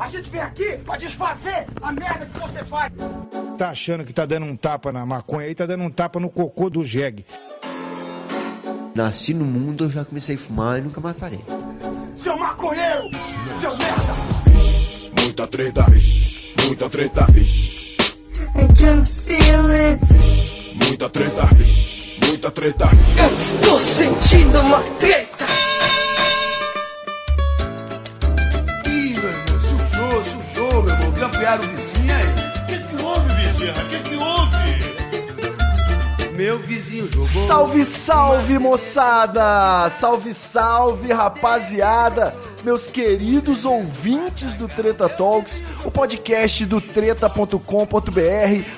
A gente vem aqui pra desfazer a merda que você faz. Tá achando que tá dando um tapa na maconha aí, tá dando um tapa no cocô do jegue. Nasci no mundo, eu já comecei a fumar e nunca mais parei. Seu maconheiro! Seu merda! Muita treta, muita treta, I can feel it. muita treta, muita treta. Eu estou sentindo uma treta. Meu vizinho jogou. Salve, salve, moçada! Salve, salve, rapaziada! Meus queridos ouvintes do Treta Talks, o podcast do treta.com.br,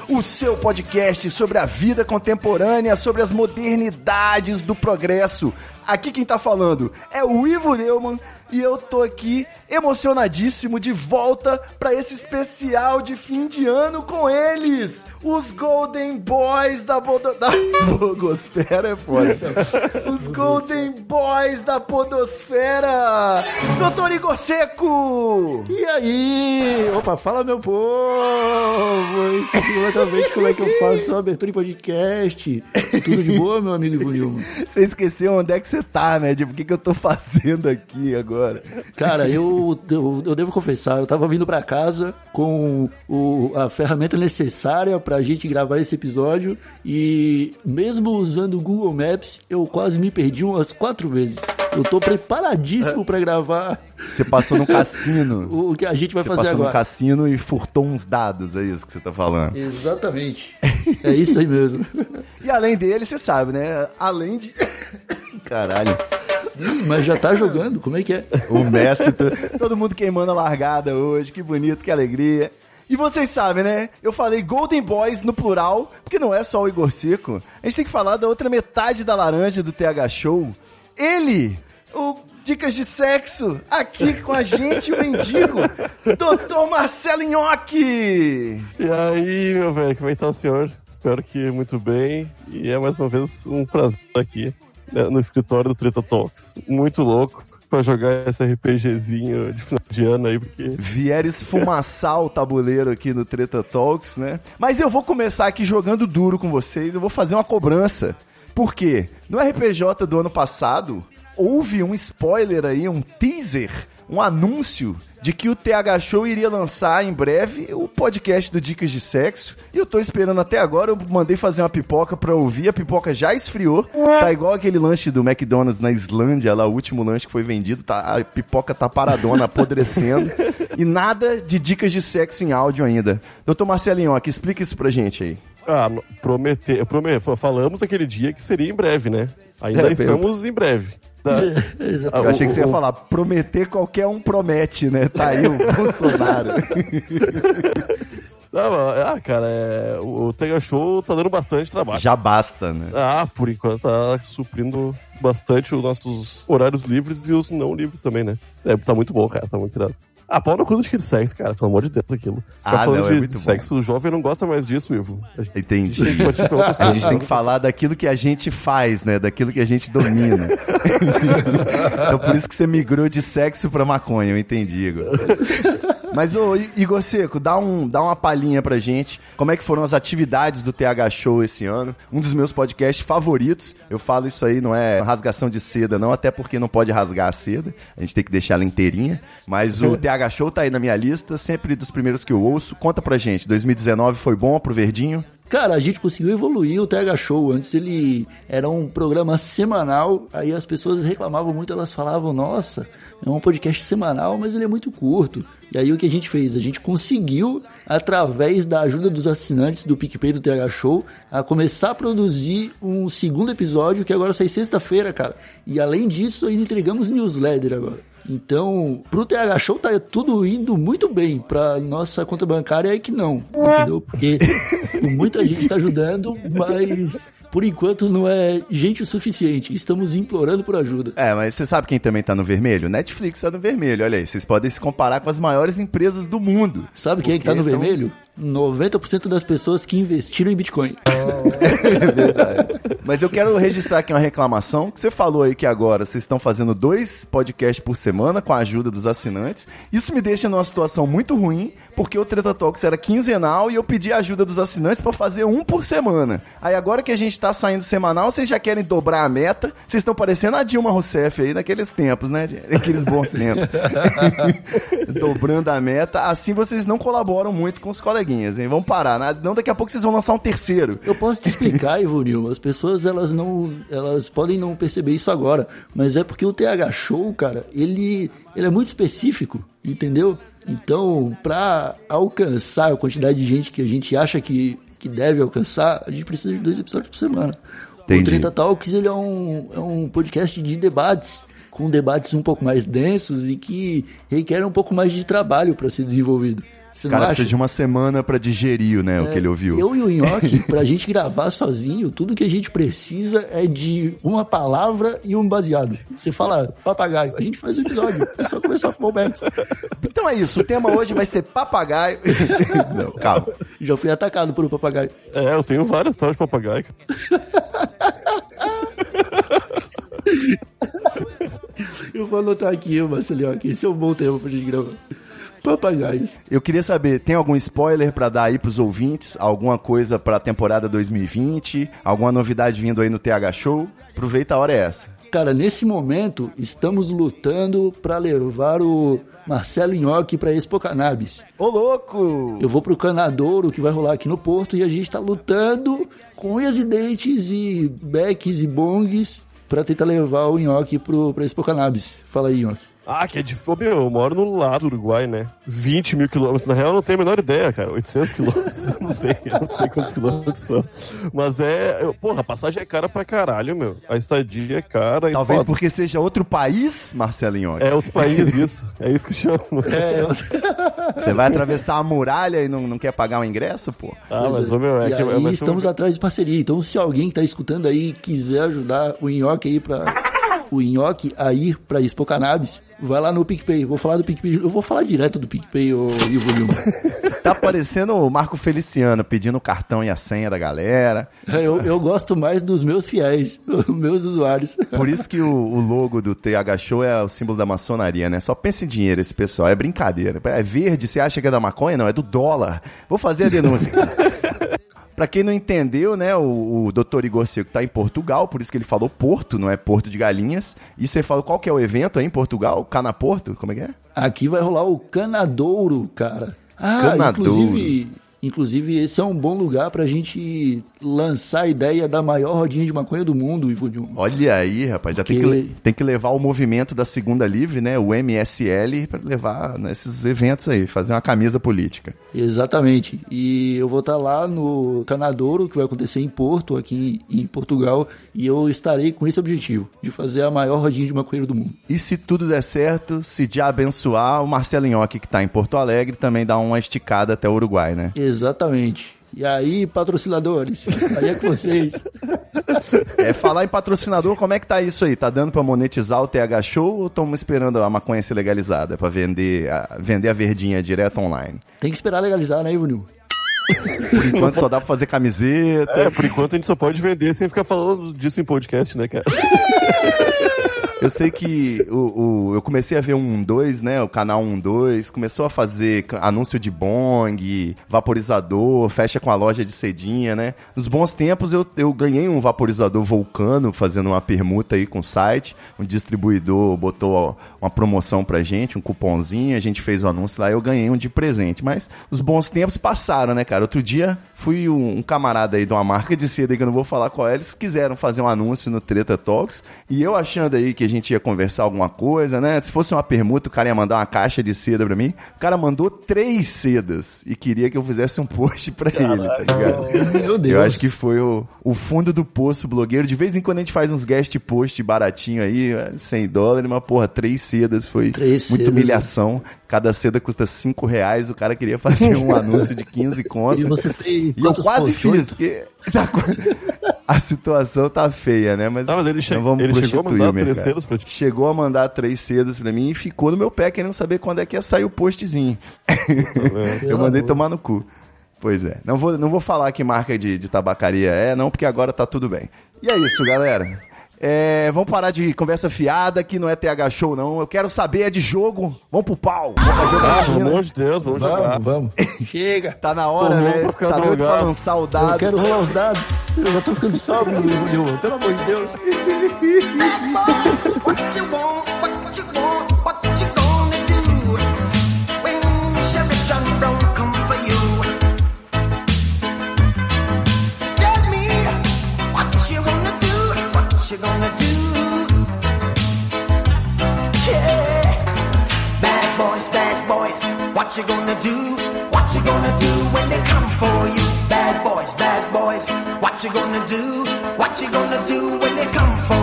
o seu podcast sobre a vida contemporânea, sobre as modernidades do progresso. Aqui quem tá falando é o Ivo Neumann e eu tô aqui emocionadíssimo de volta para esse especial de fim de ano com eles, os Golden Boys da, Bodo... da Bogosfera, é foda. Os Golden Boys da Podosfera, Doutor Igor Seco! E aí? Opa, fala meu povo! Esqueci completamente como é que eu faço a abertura em podcast. Tudo de boa, meu amigo Nilman? Você esqueceu onde é que você tá, né? Tipo, o que, que eu tô fazendo aqui agora? Cara, eu, eu, eu devo confessar, eu tava vindo pra casa com o, a ferramenta necessária pra gente gravar esse episódio e mesmo usando o Google Maps, eu quase me perdi umas quatro vezes. Eu tô preparadíssimo pra gravar Você passou no cassino. o, que a gente vai Você fazer passou no agora. cassino e furtou uns dados, é isso que você tá falando. Exatamente. É isso aí mesmo. E além dele, você sabe, né? Além de. Caralho. Mas já tá jogando, como é que é? O mestre, to- todo mundo queimando a largada hoje, que bonito, que alegria. E vocês sabem, né? Eu falei Golden Boys no plural, porque não é só o Igor Seco. A gente tem que falar da outra metade da laranja do TH Show. Ele, o Dicas de Sexo, aqui com a gente, o mendigo, Dr. Marcelo Nhoque. E aí, meu velho, como é que tá o senhor? Espero que muito bem. E é mais uma vez um prazer estar aqui né, no escritório do Treta Talks. Muito louco pra jogar esse RPGzinho de final de ano aí, porque Vier esfumaçar o tabuleiro aqui no Treta Talks, né? Mas eu vou começar aqui jogando duro com vocês, eu vou fazer uma cobrança. Por quê? No RPJ do ano passado, houve um spoiler aí, um teaser, um anúncio de que o TH Show iria lançar em breve o podcast do Dicas de Sexo. E eu tô esperando até agora, eu mandei fazer uma pipoca pra ouvir, a pipoca já esfriou. Tá igual aquele lanche do McDonald's na Islândia, lá o último lanche que foi vendido, tá, a pipoca tá paradona, apodrecendo. e nada de dicas de sexo em áudio ainda. Doutor Marcelinho, aqui, explica isso pra gente aí. ah, no- prometer, prome- falamos aquele dia que seria em breve, né? Ainda É, estamos em breve. Tá? Eu achei que você ia falar, prometer qualquer um promete, né? Tá aí o Bolsonaro. Não, ah, cara, é, o o Tega Show tá dando bastante trabalho. Já basta, né? Ah, por enquanto tá suprindo bastante os nossos horários livres e os não livres também, né? É, tá muito bom, cara, tá muito tirado. Ah, pau no cu do de sexo, cara, pelo amor de Deus, aquilo. Ficar Ah, falando não, é de, muito de bom. sexo, o jovem não gosta mais disso, Ivo. A gente Entendi. pra outras A gente tem que falar daquilo que a gente faz, né? Daquilo que a gente domina. então por isso que você migrou de sexo pra maconha, eu entendi, Igor. Mas, ô, Igor Seco, dá, um, dá uma palhinha pra gente. Como é que foram as atividades do TH Show esse ano? Um dos meus podcasts favoritos. Eu falo isso aí, não é rasgação de seda, não, até porque não pode rasgar a seda. A gente tem que deixar ela inteirinha. Mas o TH Show tá aí na minha lista, sempre dos primeiros que eu ouço. Conta pra gente, 2019 foi bom pro Verdinho? Cara, a gente conseguiu evoluir o TH Show. Antes ele era um programa semanal, aí as pessoas reclamavam muito, elas falavam, nossa, é um podcast semanal, mas ele é muito curto. E aí o que a gente fez? A gente conseguiu, através da ajuda dos assinantes do PicPay do TH Show, a começar a produzir um segundo episódio que agora sai sexta-feira, cara. E além disso, ainda entregamos newsletter agora. Então, pro TH Show tá tudo indo muito bem. Pra nossa conta bancária é que não, entendeu? Porque muita gente tá ajudando, mas por enquanto não é gente o suficiente. Estamos implorando por ajuda. É, mas você sabe quem também tá no vermelho? Netflix tá no vermelho, olha aí. Vocês podem se comparar com as maiores empresas do mundo. Sabe quem é que tá no vermelho? 90% das pessoas que investiram em Bitcoin. É verdade. Mas eu quero registrar aqui uma reclamação, que você falou aí que agora vocês estão fazendo dois podcasts por semana com a ajuda dos assinantes. Isso me deixa numa situação muito ruim, porque o Treta Talks era quinzenal e eu pedi a ajuda dos assinantes para fazer um por semana. Aí agora que a gente tá saindo semanal, vocês já querem dobrar a meta. Vocês estão parecendo a Dilma Rousseff aí naqueles tempos, né? Naqueles bons tempos. Dobrando a meta. Assim vocês não colaboram muito com os coleguinhas, hein? Vamos parar. né? Não, daqui a pouco vocês vão lançar um terceiro. Eu posso te explicar, Ivonil. As pessoas elas não, elas podem não perceber isso agora, mas é porque o TH Show, cara, ele, ele é muito específico, entendeu? Então, para alcançar a quantidade de gente que a gente acha que, que deve alcançar, a gente precisa de dois episódios por semana. Entendi. O Treta Talks ele é um, é um podcast de debates, com debates um pouco mais densos e que requerem um pouco mais de trabalho para ser desenvolvido. Você O cara precisa de uma semana pra digerir, né, o que ele ouviu. Eu e o Nhoque, pra gente gravar sozinho, tudo que a gente precisa é de uma palavra e um baseado. Você fala papagaio, a gente faz o episódio. É só começar a fumar. Então é isso, o tema hoje vai ser papagaio. Não, calma. Já fui atacado por um papagaio. É, eu tenho várias histórias de papagaio. Eu vou anotar aqui, Marcelinho, que esse é um bom tema pra gente gravar. Papagaios. Eu queria saber, tem algum spoiler pra dar aí pros ouvintes? Alguma coisa pra temporada 2020? Alguma novidade vindo aí no TH Show? Aproveita, a hora é essa. Cara, nesse momento, estamos lutando pra levar o Marcelo Nhoque pra Expo Cannabis. Ô, louco! Eu vou pro Canadouro, que vai rolar aqui no Porto, e a gente tá lutando com unhas e dentes e becks e bongs pra tentar levar o Nhoque pro, pra Expo Cannabis. Fala aí, Nhoque. Ah, que é de Meu, eu moro no lado do Uruguai, né? 20 mil quilômetros. Na real, eu não tenho a menor ideia, cara. 800 quilômetros. Eu não sei. Eu não sei quantos quilômetros são. Mas é. eu- Porra, a passagem é cara pra caralho, meu. A estadia é cara. e, Talvez pô, porque seja outro país, Marcelinho. É outro país, isso. É isso que chama. É, eu... Você vai atravessar a muralha e não, não quer pagar o ingresso, pô? Ah, mas, ô, meu, é e que. aí é, estamos um- atrás de parceria. Então, se alguém que tá escutando aí quiser ajudar o Nhoque aí pra. O Nhoque a ir pra Expo Cannabis, vai lá no PicPay. Vou falar do PicPay. Eu vou falar direto do PicPay, ô Ivo Lima. Tá parecendo o Marco Feliciano pedindo o cartão e a senha da galera. Eu, eu gosto mais dos meus fiéis, meus usuários. Por isso que o, o logo do TH Show é o símbolo da maçonaria, né? Só pensa em dinheiro esse pessoal, é brincadeira. É verde, você acha que é da maconha? Não, é do dólar. Vou fazer a denúncia. Pra quem não entendeu, né, o, o Dr. Igor Seco tá em Portugal, por isso que ele falou Porto, não é Porto de Galinhas. E você falou qual que é o evento aí em Portugal? Canaporto? Como é que é? Aqui vai rolar o Canadouro, cara. Ah, Canadouro. inclusive, inclusive esse é um bom lugar pra gente lançar a ideia da maior rodinha de maconha do mundo, Ivo Dilma. Olha aí, rapaz, já tem que, tem que levar o movimento da Segunda Livre, né, o MSL, pra levar nesses eventos aí, fazer uma camisa política. Exatamente. E eu vou estar lá no Canadouro, que vai acontecer em Porto, aqui em Portugal, e eu estarei com esse objetivo, de fazer a maior rodinha de maconheiro do mundo. E se tudo der certo, se de abençoar, o Marcelo Nhoque, que tá em Porto Alegre, também dá uma esticada até o Uruguai, né? Exatamente. E aí, patrocinadores, aí é com vocês. É, falar em patrocinador, como é que tá isso aí? Tá dando pra monetizar o TH Show ou estamos esperando a maconha ser legalizada pra vender a, vender a verdinha direto online? Tem que esperar legalizar, né, Ivonil? Por enquanto só dá pra fazer camiseta. É, por enquanto a gente só pode vender sem ficar falando disso em podcast, né, cara? Eu sei que o, o- eu comecei a ver um 2, né? O canal 12 começou a fazer anúncio de bong, vaporizador, fecha com a loja de cedinha, né? Nos bons tempos eu, eu ganhei um vaporizador Vulcano fazendo uma permuta aí com o site. Um distribuidor botou uma promoção pra gente, um cupomzinho, a gente fez o anúncio lá e eu ganhei um de presente. Mas os bons tempos passaram, né, cara? Outro dia fui um, um camarada aí de uma marca de seda que eu não vou falar qual é, eles quiseram fazer um anúncio no Treta Talks e eu achando aí que gente ia conversar alguma coisa, né? Se fosse uma permuta, o cara ia mandar uma caixa de seda pra mim. O cara mandou três sedas e queria que eu fizesse um post pra ele, tá ligado? Meu Deus. Eu acho que foi o, o fundo do poço blogueiro. De vez em quando a gente faz uns guest post baratinho aí, é, 100 dólares, mas porra, três sedas foi Três muita sedas, humilhação. Cada seda custa 5 reais, o cara queria fazer um anúncio de 15 conto. E você fez E eu quase fiz, porque tá a situação tá feia, né? Mas, Ah, mas ele che- não vamos ele chegou a mandar três sedas pra ti? Chegou a mandar três sedas pra mim e ficou no meu pé querendo saber quando é que ia sair o postzinho. eu mandei tomar no cu. Pois é. Não vou, não vou falar que marca de, de tabacaria é, não, porque agora tá tudo bem. E é isso, galera. É, vamos parar de conversa fiada, que não é TH Show, não. Eu quero saber, é de jogo. Vamos pro pau. Vamos pra Ah, pelo amor de Deus, vamos, jogar. Vamos, vamos. Chega. Tá na hora, né? Tá doido pra lançar o Eu dado. quero rolar os dados. Eu já tô ficando sóbrio, Dilma. Pelo amor de Deus. You gonna do? Yeah, bad boys, bad boys, what you gonna do? What you gonna do when they come for you? Bad boys, bad boys, what you gonna do? What you gonna do when they come for you?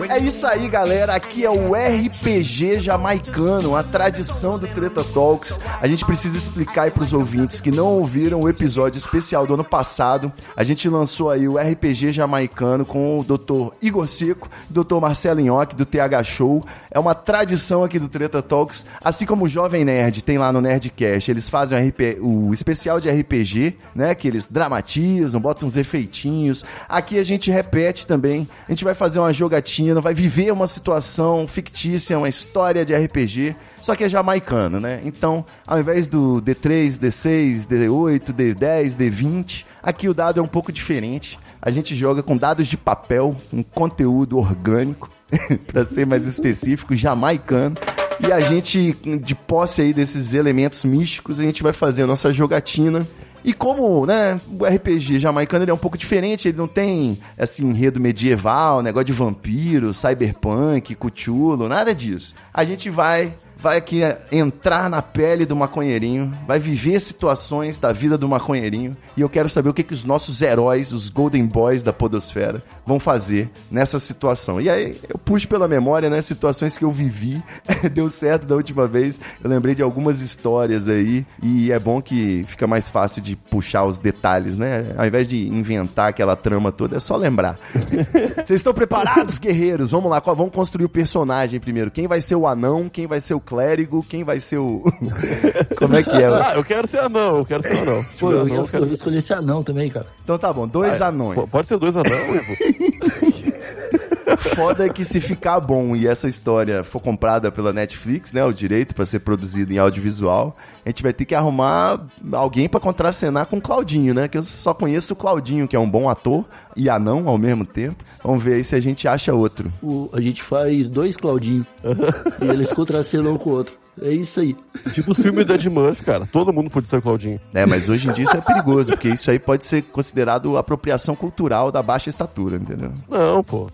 É isso aí, galera. Aqui é o RPG jamaicano, a tradição do Treta Talks. A gente precisa explicar aí pros ouvintes que não ouviram o episódio especial do ano passado. A gente lançou aí o RPG jamaicano com o Dr. Igor Seco, Dr. Marcelo Nhoque, do TH Show. É uma tradição aqui do Treta Talks, assim como o Jovem Nerd tem lá no Nerdcast. Eles fazem o, RP o especial de RPG, né? Que eles dramatizam, botam uns efeitinhos. Aqui a gente repete também. A gente vai fazer uma jogatina, vai viver uma situação fictícia, uma história de RPG. Só que é jamaicano, né? Então, ao invés do D3, D6, D8, D10, D20, aqui o dado é um pouco diferente. A gente joga com dados de papel, um conteúdo orgânico, para ser mais específico, jamaicano. E a gente, de posse aí desses elementos místicos, a gente vai fazer a nossa jogatina. E como, né, o RPG jamaicano ele é um pouco diferente, ele não tem, assim, enredo medieval, negócio de vampiro, cyberpunk, cuchulo, nada disso. A gente vai vai aqui entrar na pele do maconheirinho, vai viver situações da vida do maconheirinho, e eu quero saber o que, que os nossos heróis, os Golden Boys da podosfera, vão fazer nessa situação. E aí eu puxo pela memória, né, situações que eu vivi, deu certo da última vez, eu lembrei de algumas histórias aí, e é bom que fica mais fácil de puxar os detalhes, né, ao invés de inventar aquela trama toda, é só lembrar. Vocês estão preparados, guerreiros? Vamos lá, vamos construir o personagem primeiro. Quem vai ser o anão, quem vai ser o clérigo, quem vai ser o. Como é que é? Ah, eu quero ser anão, eu quero ser anão. Se Pô, eu, anão, eu, eu quero eu escolhi esse anão também, cara. Então tá bom, dois Ah, anões. P- Pode ser dois anão, Ivo? Foda é que se ficar bom e essa história for comprada pela Netflix, né, o direito pra ser produzido em audiovisual, a gente vai ter que arrumar alguém pra contracenar com o Claudinho, né? Que eu só conheço o Claudinho, que é um bom ator e anão ao mesmo tempo. Vamos ver aí se a gente acha outro. O- a gente faz dois Claudinho. e eles contracenam um com o outro. É isso aí. tipo os filmes da Ed Murphy, cara. Todo mundo pode ser o Claudinho. É, mas hoje em dia isso é perigoso, porque isso aí pode ser considerado apropriação cultural da baixa estatura, entendeu? Não, pô.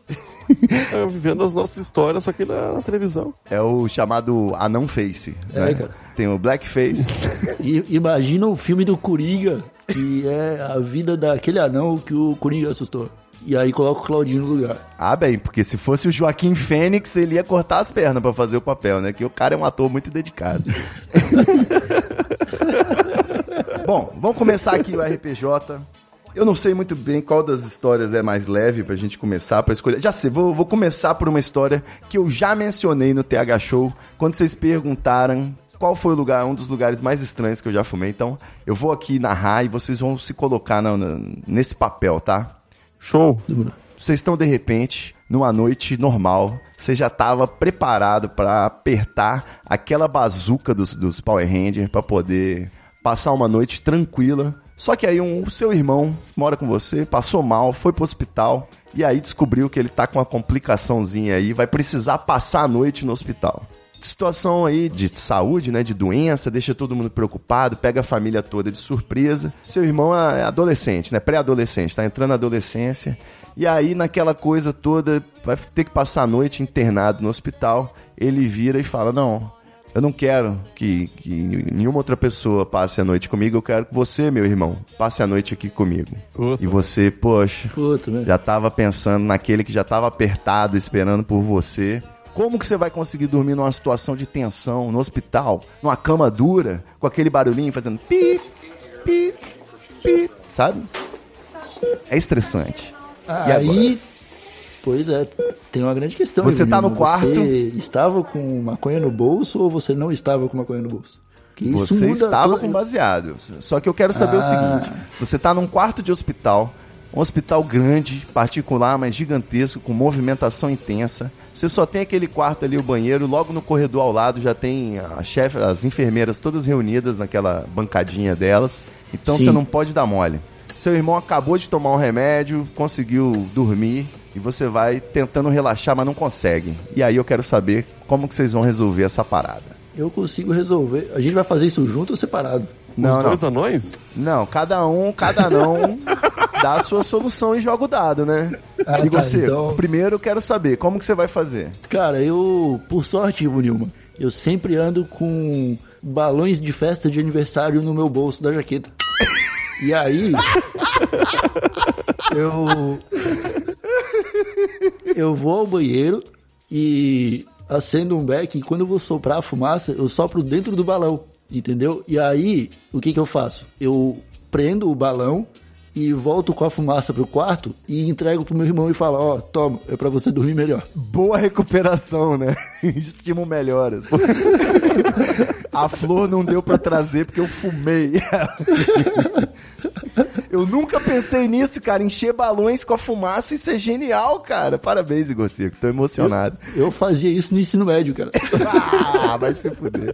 É, vivendo as nossas histórias, só que na, na televisão. É o chamado anão face. É, né? cara. Tem o blackface. E imagina o filme do Coringa, que é a vida daquele anão que o Coringa assustou. E aí coloca o Claudinho no lugar. Ah, bem, porque se fosse o Joaquim Fênix, ele ia cortar as pernas pra fazer o papel, né? Que o cara é um ator muito dedicado. Bom, vamos começar aqui o RPJ. Eu não sei muito bem qual das histórias é mais leve pra gente começar, pra escolher. Já sei, vou, vou começar por uma história que eu já mencionei no TH Show, quando vocês perguntaram qual foi o lugar, um dos lugares mais estranhos que eu já fumei. Então, eu vou aqui narrar e vocês vão se colocar na- na- nesse papel, tá? Show. Vocês estão de repente numa noite normal, você já estava preparado para apertar aquela bazuca dos, dos Power Rangers para poder passar uma noite tranquila. Só que aí um, o seu irmão mora com você, passou mal, foi pro hospital e aí descobriu que ele tá com uma complicaçãozinha aí, vai precisar passar a noite no hospital. Situação aí de saúde, né, de doença, deixa todo mundo preocupado, pega a família toda de surpresa. Seu irmão é adolescente, né, pré-adolescente, tá entrando na adolescência. E aí, naquela coisa toda, vai ter que passar a noite internado no hospital. Ele vira e fala: Não, eu não quero que, que nenhuma outra pessoa passe a noite comigo. Eu quero que você, meu irmão, passe a noite aqui comigo. Puta. E você, poxa, Puta, né? já tava pensando naquele que já tava apertado, esperando por você. Como que você vai conseguir dormir numa situação de tensão, no hospital, numa cama dura, com aquele barulhinho fazendo pi, pi, pi, sabe? É estressante. E Aí, pois é, tem uma grande questão. Você tá Ivanildo. no quarto. Você estava com maconha no bolso ou você não estava com maconha no bolso? Que isso Você estava to- com baseado. Só que eu quero saber o Ah. seguinte: você está num quarto de hospital, um hospital grande, particular, mas gigantesco, com movimentação intensa. Você só tem aquele quarto ali, o banheiro, logo no corredor ao lado já tem a chefe, as enfermeiras todas reunidas naquela bancadinha delas. Então Sim. você não pode dar mole. Seu irmão acabou de tomar um remédio, conseguiu dormir e você vai tentando relaxar, mas não consegue. E aí eu quero saber como que vocês vão resolver essa parada. Eu consigo resolver. A gente vai fazer isso junto ou separado? Não, Os não. dois anões? Não, cada um, cada não dá a sua solução e joga o dado, né? Ah, e tá, você, então- primeiro eu quero saber, como que você vai fazer? Cara, eu, por sorte, Ivo Nilma, eu sempre ando com balões de festa de aniversário no meu bolso da jaqueta. E aí, eu eu vou ao banheiro e acendo um beck e quando eu vou soprar a fumaça, eu sopro dentro do balão, entendeu? E aí, o que que eu faço? Eu prendo o balão e volto com a fumaça pro quarto e entrego pro meu irmão e falo, ó, toma, é pra você dormir melhor. Boa recuperação, né? Estimo melhoras. A flor não deu pra trazer porque eu fumei. Eu nunca pensei nisso, cara. Encher balões com a fumaça, isso é genial, cara. Parabéns, Igor Seco. Tô emocionado. Eu fazia isso no ensino médio, cara. Ah, vai se fuder.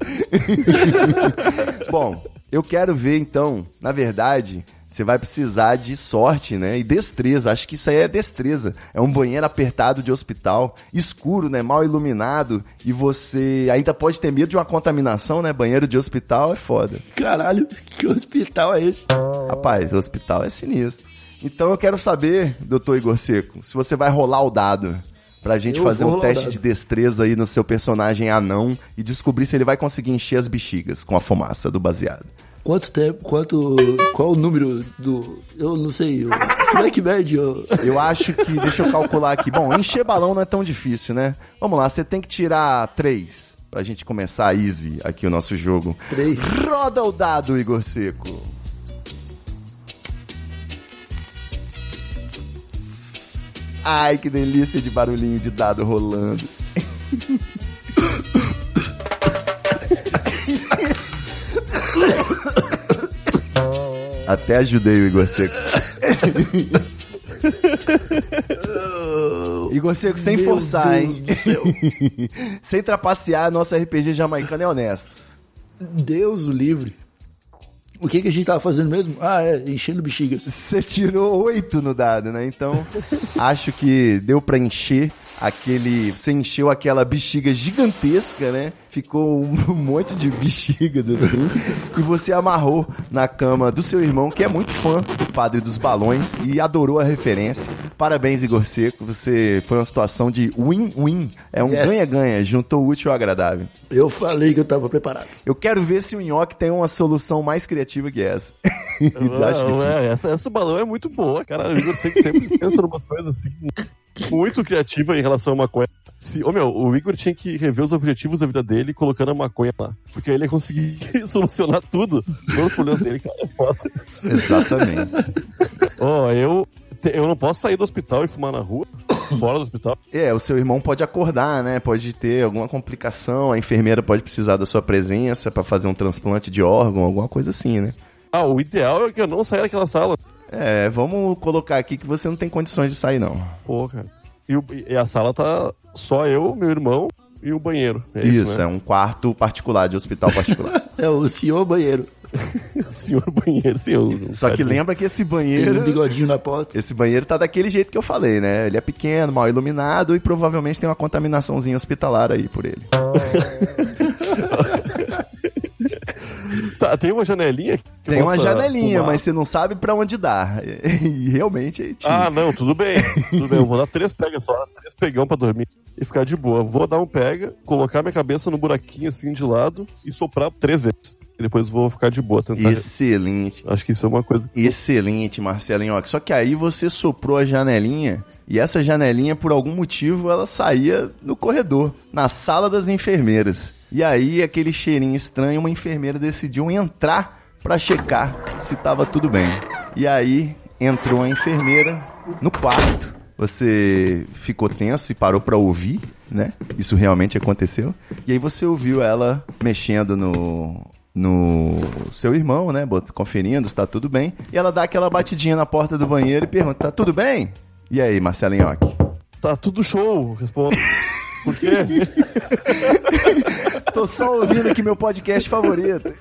Bom, eu quero ver então, na verdade, você vai precisar de sorte, né? E destreza. Acho que isso aí é destreza. É um banheiro apertado de hospital, escuro, né? Mal iluminado. E você ainda pode ter medo de uma contaminação, né? Banheiro de hospital é foda. Caralho, que hospital é esse? Rapaz, hospital é sinistro. Então eu quero saber, doutor Igor Seco, se você vai rolar o dado. Pra gente Eu fazer um teste de destreza aí no seu personagem anão e descobrir se ele vai conseguir encher as bexigas com a fumaça do baseado. Quanto tempo, quanto, qual o número do, eu não sei, eu, como é que mede? Eu, Eu acho que, deixa eu calcular aqui. Bom, encher balão não é tão difícil, né? Vamos lá, você tem que tirar três pra gente começar easy aqui o nosso jogo. Três. Roda o dado, Igor Seco. Ai, que delícia de barulhinho de dado rolando. Até ajudei o Igor Seco. Igor Seco, sem Meu forçar, Deus hein? sem trapacear, nosso RPG jamaicano é honesto. Deus o livre. O que que a gente tava fazendo mesmo? Ah, é, enchendo bexigas. Você tirou oito no dado, né? Então, acho que deu pra encher aquele. Você encheu aquela bexiga gigantesca, né? Ficou um monte de bexigas assim. e você amarrou na cama do seu irmão, que é muito fã do Padre dos Balões e adorou a referência. Parabéns, Igor Seco. Você foi uma situação de win-win. É um Yes. ganha-ganha. Juntou o útil ao agradável. Eu falei que eu tava preparado. Eu quero ver se o Nhoque tem uma solução mais criativa que essa. Acho Não, é, essa, essa do balão é muito boa, cara. Eu sei que sempre pensa em umas coisas assim, muito criativa em relação a maconha. Se, ô meu, o Igor tinha que rever os objetivos da vida dele colocando a maconha lá. Porque aí ele ia conseguir solucionar tudo. Todos os problemas dele, cara, é foda. Exatamente. Ó, eu, te- eu não posso sair do hospital e fumar na rua, fora do hospital. É, o seu irmão pode acordar, né? Pode ter alguma complicação, a enfermeira pode precisar da sua presença pra fazer um transplante de órgão, alguma coisa assim, né? Ah, o ideal é que eu não saia daquela sala. É, vamos colocar aqui que você não tem condições de sair, não. Pô, cara. E, o- e a sala tá só eu, meu irmão e o banheiro. É isso, Isso, né? é um quarto particular, de hospital particular. É o senhor banheiro. Senhor banheiro, senhor. Só que lembra que esse Tem um banheiro. bigodinho na porta. Esse banheiro tá daquele jeito que eu falei, né? Ele é pequeno, mal iluminado e provavelmente tem uma contaminaçãozinha hospitalar aí por ele. Tá, tem uma janelinha? que Tem uma janelinha, fumar? mas você não sabe pra onde dar. E realmente aí tinha. Ah, não, tudo bem. Tudo bem, eu vou dar três pegas só, três pegão pra dormir e ficar de boa. Vou dar um pega, colocar minha cabeça no buraquinho assim de lado e soprar três vezes. E depois vou ficar de boa. Tentar... Excelente. Acho que isso é uma coisa. Excelente, Marcelinho. Só que aí você soprou a janelinha e essa janelinha, por algum motivo, ela saía no corredor, na sala das enfermeiras. E aí, aquele cheirinho estranho, uma enfermeira decidiu entrar pra checar se tava tudo bem. E aí, entrou a enfermeira no quarto. Você ficou tenso e parou pra ouvir, né? Isso realmente aconteceu. E aí você ouviu ela mexendo no no seu irmão, né? Conferindo se tá tudo bem. E ela dá aquela batidinha na porta do banheiro e pergunta: tá tudo bem? E aí, Marcelinho? Tá tudo show, respondo. Por quê? Tô só ouvindo aqui meu podcast favorito.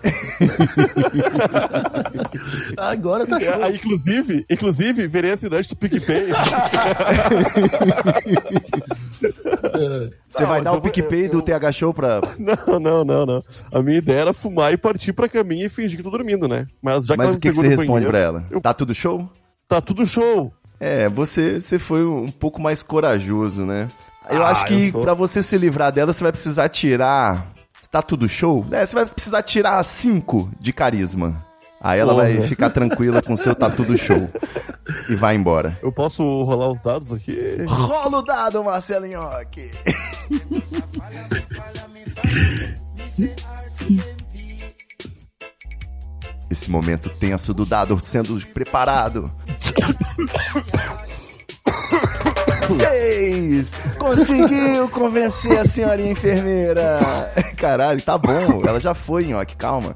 Agora tá show. É, inclusive, inclusive, virei assinante do PicPay. Você Não, vai dar eu o vou- PicPay do TH Show pra. Não, não, não, não. A minha ideia era fumar e partir pra caminho e fingir que tô dormindo, né? Mas já que Mas ela o que, que você responde banheiro, pra ela? eu- Tá tudo show? Tá tudo show. É, você, você foi um pouco mais corajoso, né? Eu Ah, acho que eu sou. pra você se livrar dela, você vai precisar tirar. Tá tudo show? É, você vai precisar tirar cinco de carisma. Aí ela vai Porra. ficar tranquila com o seu tá tudo show. E vai embora. Eu posso rolar os dados aqui? Rola o dado, Marcelinho. aqui. Esse momento tenso do dado sendo preparado. Seis! Conseguiu convencer a senhorinha enfermeira! Caralho, tá bom, ela já foi, Nhoque, calma.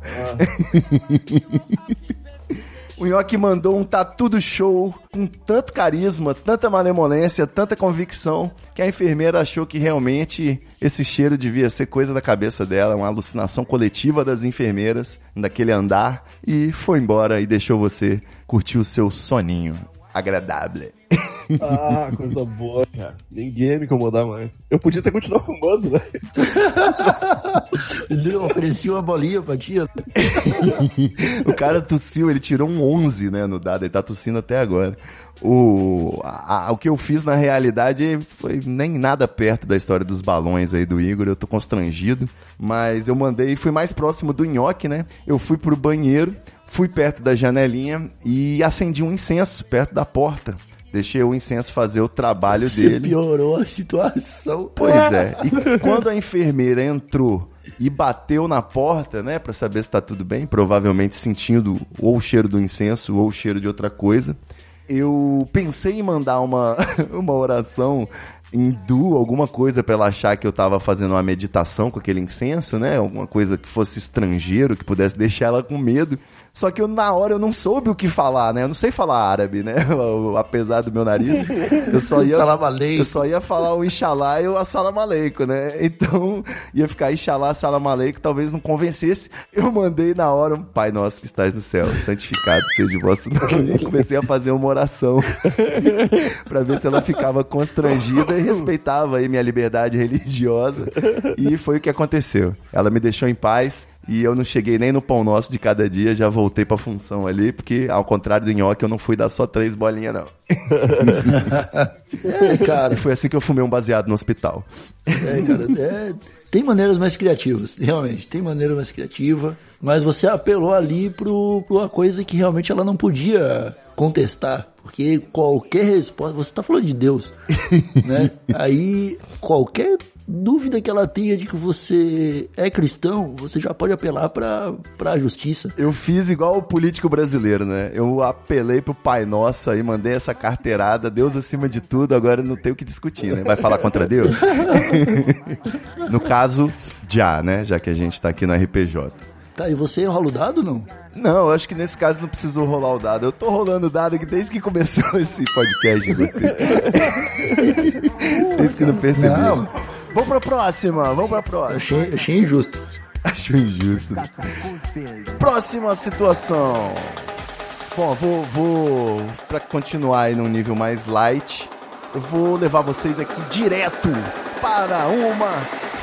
O Nhoque mandou um tá tudo show, com tanto carisma, tanta malemolência, tanta convicção, que a enfermeira achou que realmente esse cheiro devia ser coisa da cabeça dela, uma alucinação coletiva das enfermeiras, daquele andar, e foi embora e deixou você curtir o seu soninho agradável. Ah, coisa boa, cara. Ninguém ia me incomodar mais. Eu podia até continuar fumando, né? Ele oferecia uma bolinha pra tia. o cara tossiu, ele tirou um 11, né, no dado, ele tá tossindo até agora. O, a- a- o que eu fiz na realidade foi nem nada perto da história dos balões aí do Igor, eu tô constrangido, mas eu mandei, fui mais próximo do nhoque, né? Eu fui pro banheiro, fui perto da janelinha e acendi um incenso perto da porta. Deixei o incenso fazer o trabalho Você dele. piorou a situação. Pois é. E quando a enfermeira entrou e bateu na porta, né, Pra saber se tá tudo bem, provavelmente sentindo ou o cheiro do incenso ou o cheiro de outra coisa, eu pensei em mandar uma, uma oração hindu, alguma coisa pra ela achar que eu tava fazendo uma meditação com aquele incenso, né? Alguma coisa que fosse estrangeiro, que pudesse deixar ela com medo. Só que eu, na hora, eu não soube o que falar, né? Eu não sei falar árabe, né? Apesar do meu nariz. Eu só ia, aleikum. eu só ia falar o Inshallah e o Alaikum, né? Então, ia ficar Inshallah, Assalamu Alaikum, talvez não convencesse. Eu mandei na hora um Pai Nosso que estás no céu, santificado seja o vosso nome. E comecei a fazer uma oração pra ver se ela ficava constrangida e respeitava aí minha liberdade religiosa. E foi o que aconteceu. Ela me deixou em paz. E eu não cheguei nem no pão nosso de cada dia, já voltei pra função ali, porque ao contrário do nhoque, eu não fui dar só três bolinhas, não. É, cara. E foi assim que eu fumei um baseado no hospital. É, cara, é, tem maneiras mais criativas, realmente, tem maneira mais criativa, mas você apelou ali pro, pro uma coisa que realmente ela não podia contestar, porque qualquer resposta, você tá falando de Deus, né? Aí qualquer dúvida que ela tenha de que você é cristão, você já pode apelar pra, pra justiça. Eu fiz igual o político brasileiro, né? Eu apelei pro Pai Nosso aí, mandei essa carteirada, Deus acima de tudo, agora não tem o que discutir, né? Vai falar contra Deus? no caso, já, né? Já que a gente tá aqui no RPJ. Tá, e você rola o dado não? Não, eu acho que nesse caso não precisou rolar o dado. Eu tô rolando o dado aqui desde que começou esse podcast. Você. Vocês que não perceberam. Não. Vamos pra próxima, vamos pra próxima. Achei, achei injusto. Acho injusto. Próxima situação. Bom, vou, vou para continuar aí num nível mais light, eu vou levar vocês aqui direto para uma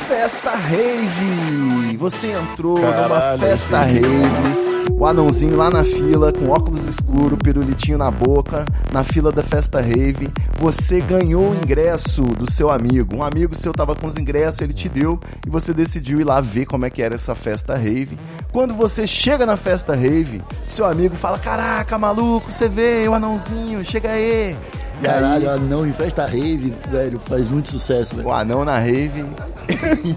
festa rave. Você entrou numa Caralho, festa entendi. rave. O anãozinho lá na fila, com óculos escuros, pirulitinho na boca, na fila da festa rave. Você ganhou o ingresso do seu amigo. Um amigo seu tava com os ingressos, ele te deu e você decidiu ir lá ver como é que era essa festa rave. Quando você chega na festa rave, seu amigo fala: Caraca, maluco, você veio, o anãozinho, chega aí. E aí, Caralho, anão em festa rave, velho, faz muito sucesso, velho. o anão na rave.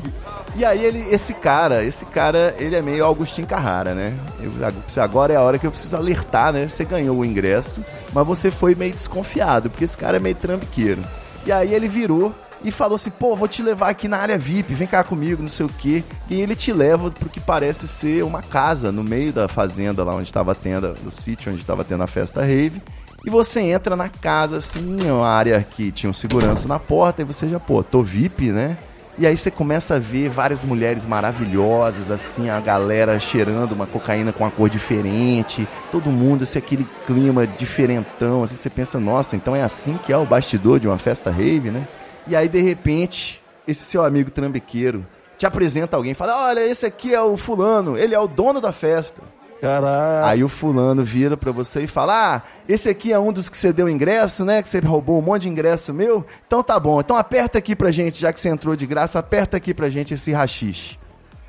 e aí ele, esse cara, esse cara, ele é meio Agostinho Carrara, né? Eu- agora é a hora que eu preciso alertar, né? Você ganhou o ingresso, mas você foi meio desconfiado, porque esse cara é meio trambiqueiro. E aí ele virou e falou assim: pô, vou te levar aqui na área VIP, vem cá comigo, não sei o quê. E ele te leva pro que parece ser uma casa no meio da fazenda lá onde estava tendo, do sítio onde estava tendo a festa rave. E você entra na casa, assim, uma área que tinha um segurança na porta, e você já, pô, tô VIP, né? E aí você começa a ver várias mulheres maravilhosas, assim, a galera cheirando uma cocaína com uma cor diferente, todo mundo, assim, aquele clima diferentão, assim, você pensa, nossa, então é assim que é o bastidor de uma festa rave, né? E aí, de repente, esse seu amigo trambiqueiro te apresenta alguém, fala, olha, esse aqui é o fulano, ele é o dono da festa. Caralho. Aí o fulano vira pra você e fala: Ah, esse aqui é um dos que você deu ingresso, né? Que você roubou um monte de ingresso meu. Então tá bom. Então aperta aqui pra gente, já que você entrou de graça, aperta aqui pra gente esse rachixe.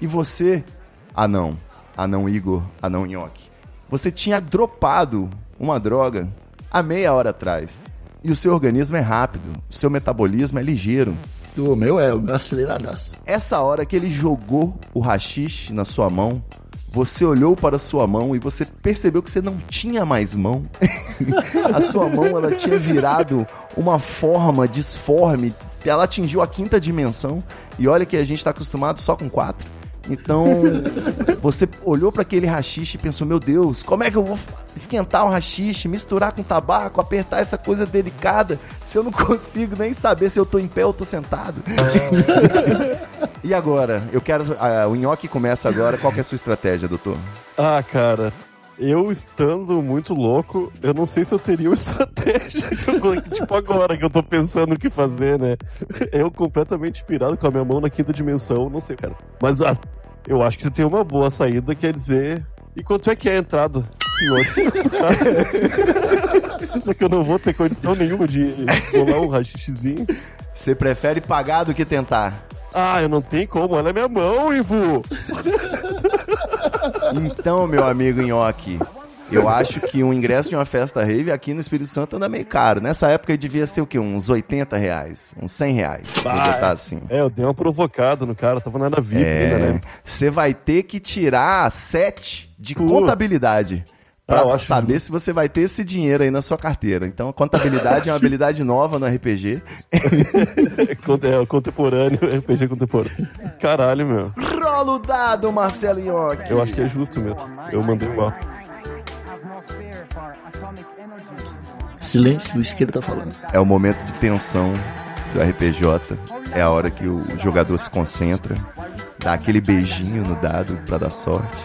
E você, anão, anão Igor, anão Nhoque, você tinha dropado uma droga há meia hora atrás. E o seu organismo é rápido, o seu metabolismo é ligeiro. O meu é, o meu aceleradaço. Essa hora que ele jogou o rachixe na sua mão, você olhou para sua mão e você percebeu que você não tinha mais mão. a sua mão ela tinha virado uma forma disforme. Ela atingiu a quinta dimensão. E olha que a gente está acostumado só com quatro. Então, você olhou para aquele rachixe e pensou: Meu Deus, como é que eu vou esquentar um rachixe, misturar com tabaco, apertar essa coisa delicada, se eu não consigo nem saber se eu tô em pé ou tô sentado? e agora? Eu quero. ah, o nhoque começa agora. Qual que é a sua estratégia, doutor? Ah, cara, eu estando muito louco, eu não sei se eu teria uma estratégia. tipo agora que eu tô pensando o que fazer, né? Eu completamente inspirado com a minha mão na quinta dimensão, não sei, cara. Mas ah, eu acho que você tem uma boa saída, quer dizer. E quanto é que é a entrada, senhor? Só que eu não vou ter condição nenhuma de bolar um rachixizinho. Você prefere pagar do que tentar? Ah, eu não tenho como, olha a minha mão, Ivo! Então, meu amigo Nhoque, eu acho que um ingresso de uma festa rave aqui no Espírito Santo anda meio caro. Nessa época devia ser o quê? Uns 80 reais, uns 100 reais. Botar assim. É, eu dei uma provocada no cara, tava na VIP ainda, É, né? você vai ter que tirar 7 de Pô. contabilidade. Ah, Pra acho saber justo. se você vai ter esse dinheiro aí na sua carteira. Então, a contabilidade é uma habilidade nova no RPG. É, contemporâneo, RPG contemporâneo. Caralho, meu. Rola o dado, Marcelo Nhoque. Eu acho que é justo mesmo. Eu mandei mal. Silêncio, o isqueiro tá falando. É o momento de tensão do RPJ. É a hora que o jogador se concentra, dá aquele beijinho no dado pra dar sorte.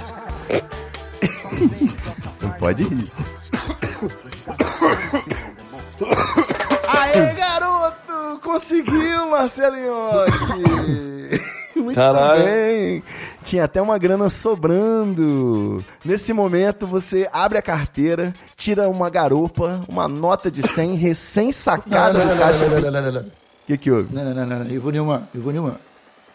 Pode rir. Aê, garoto! Conseguiu, Marcelinhoque! Muito Caralho. bem! Tinha até uma grana sobrando. Nesse momento, você abre a carteira, tira uma garupa, uma nota de 100 recém-sacada do caixa. O que que houve? Não, não, não, não, não. Eu vou nenhuma, eu vou nenhuma.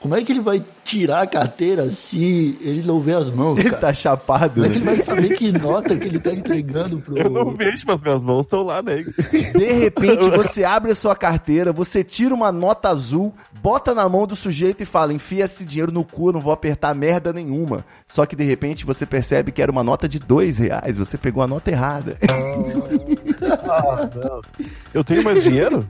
Como é que ele vai tirar a carteira se ele não vê as mãos, Ele cara? tá chapado, Como é que ele né? vai saber que nota que ele tá entregando pro... Eu não vejo, mas minhas mãos estão lá, né? De repente, você abre a sua carteira, você tira uma nota azul, bota na mão do sujeito e fala: enfia esse dinheiro no cu, eu não vou apertar merda nenhuma. Só que de repente você percebe que era uma nota de dois reais, você pegou a nota errada. Eu tenho mais dinheiro?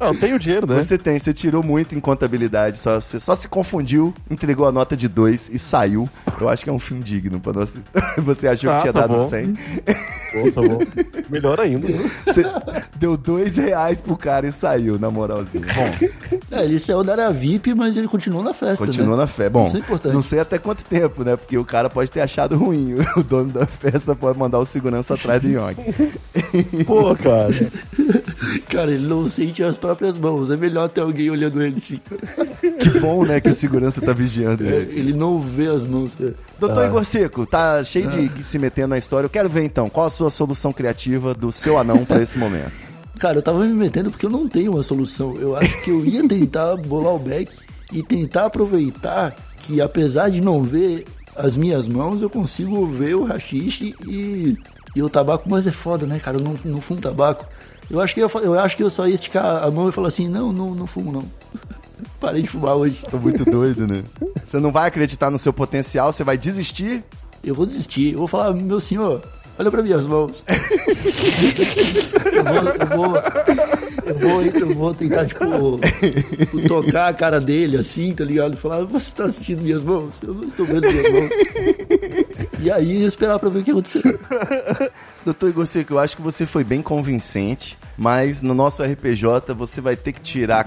Não, eu tenho dinheiro, né? Você tem, você tirou muito em contabilidade, só, você só se confundiu, entregou a nota de dois e saiu. Eu acho que é um fim digno pra nossa história. Você achou Ah, que tinha tá dado bom. 100. Bom, tá bom. Melhor ainda. Você deu dois reais pro cara e saiu, na moralzinha. Bom, É, ele saiu da área VIP, mas ele continuou na festa, Continua né? na fé. Bom, Isso é importante. não sei até quanto tempo, né? Porque o cara pode ter achado ruim. O dono da festa pode mandar o segurança atrás do nhoque. Pô, cara. Cara, ele não sente as próprias mãos. É melhor ter alguém olhando ele, sim. Que bom, né? Que o segurança tá vigiando É, ele. ele não vê as mãos, cara. Doutor Igor Seco, tá cheio de se metendo na história. Eu quero ver então, qual a sua solução criativa do seu anão pra esse momento? Cara, eu tava me metendo porque eu não tenho uma solução. Eu acho que eu ia tentar bolar o back e tentar aproveitar que apesar de não ver as minhas mãos, eu consigo ver o rachixe e, e o tabaco, mas é foda, né, cara? Eu não, não fumo tabaco. Eu acho, que eu, eu acho que eu só ia esticar a mão e falar assim, não, não, não fumo não. Parei de fumar hoje. Tô muito doido, né? Você não vai acreditar no seu potencial, você vai desistir. Eu vou desistir. Eu vou falar, meu senhor, olha pra minhas mãos. eu, vou, eu, vou, Eu vou, eu vou tentar, tipo, tipo, tocar a cara dele assim, tá ligado? Falar, você tá assistindo minhas mãos? Eu não estou vendo minhas mãos. E aí esperar pra ver o que aconteceu. Doutor Igor Seco, eu acho que você foi bem convincente, mas no nosso RPJ você vai ter que tirar.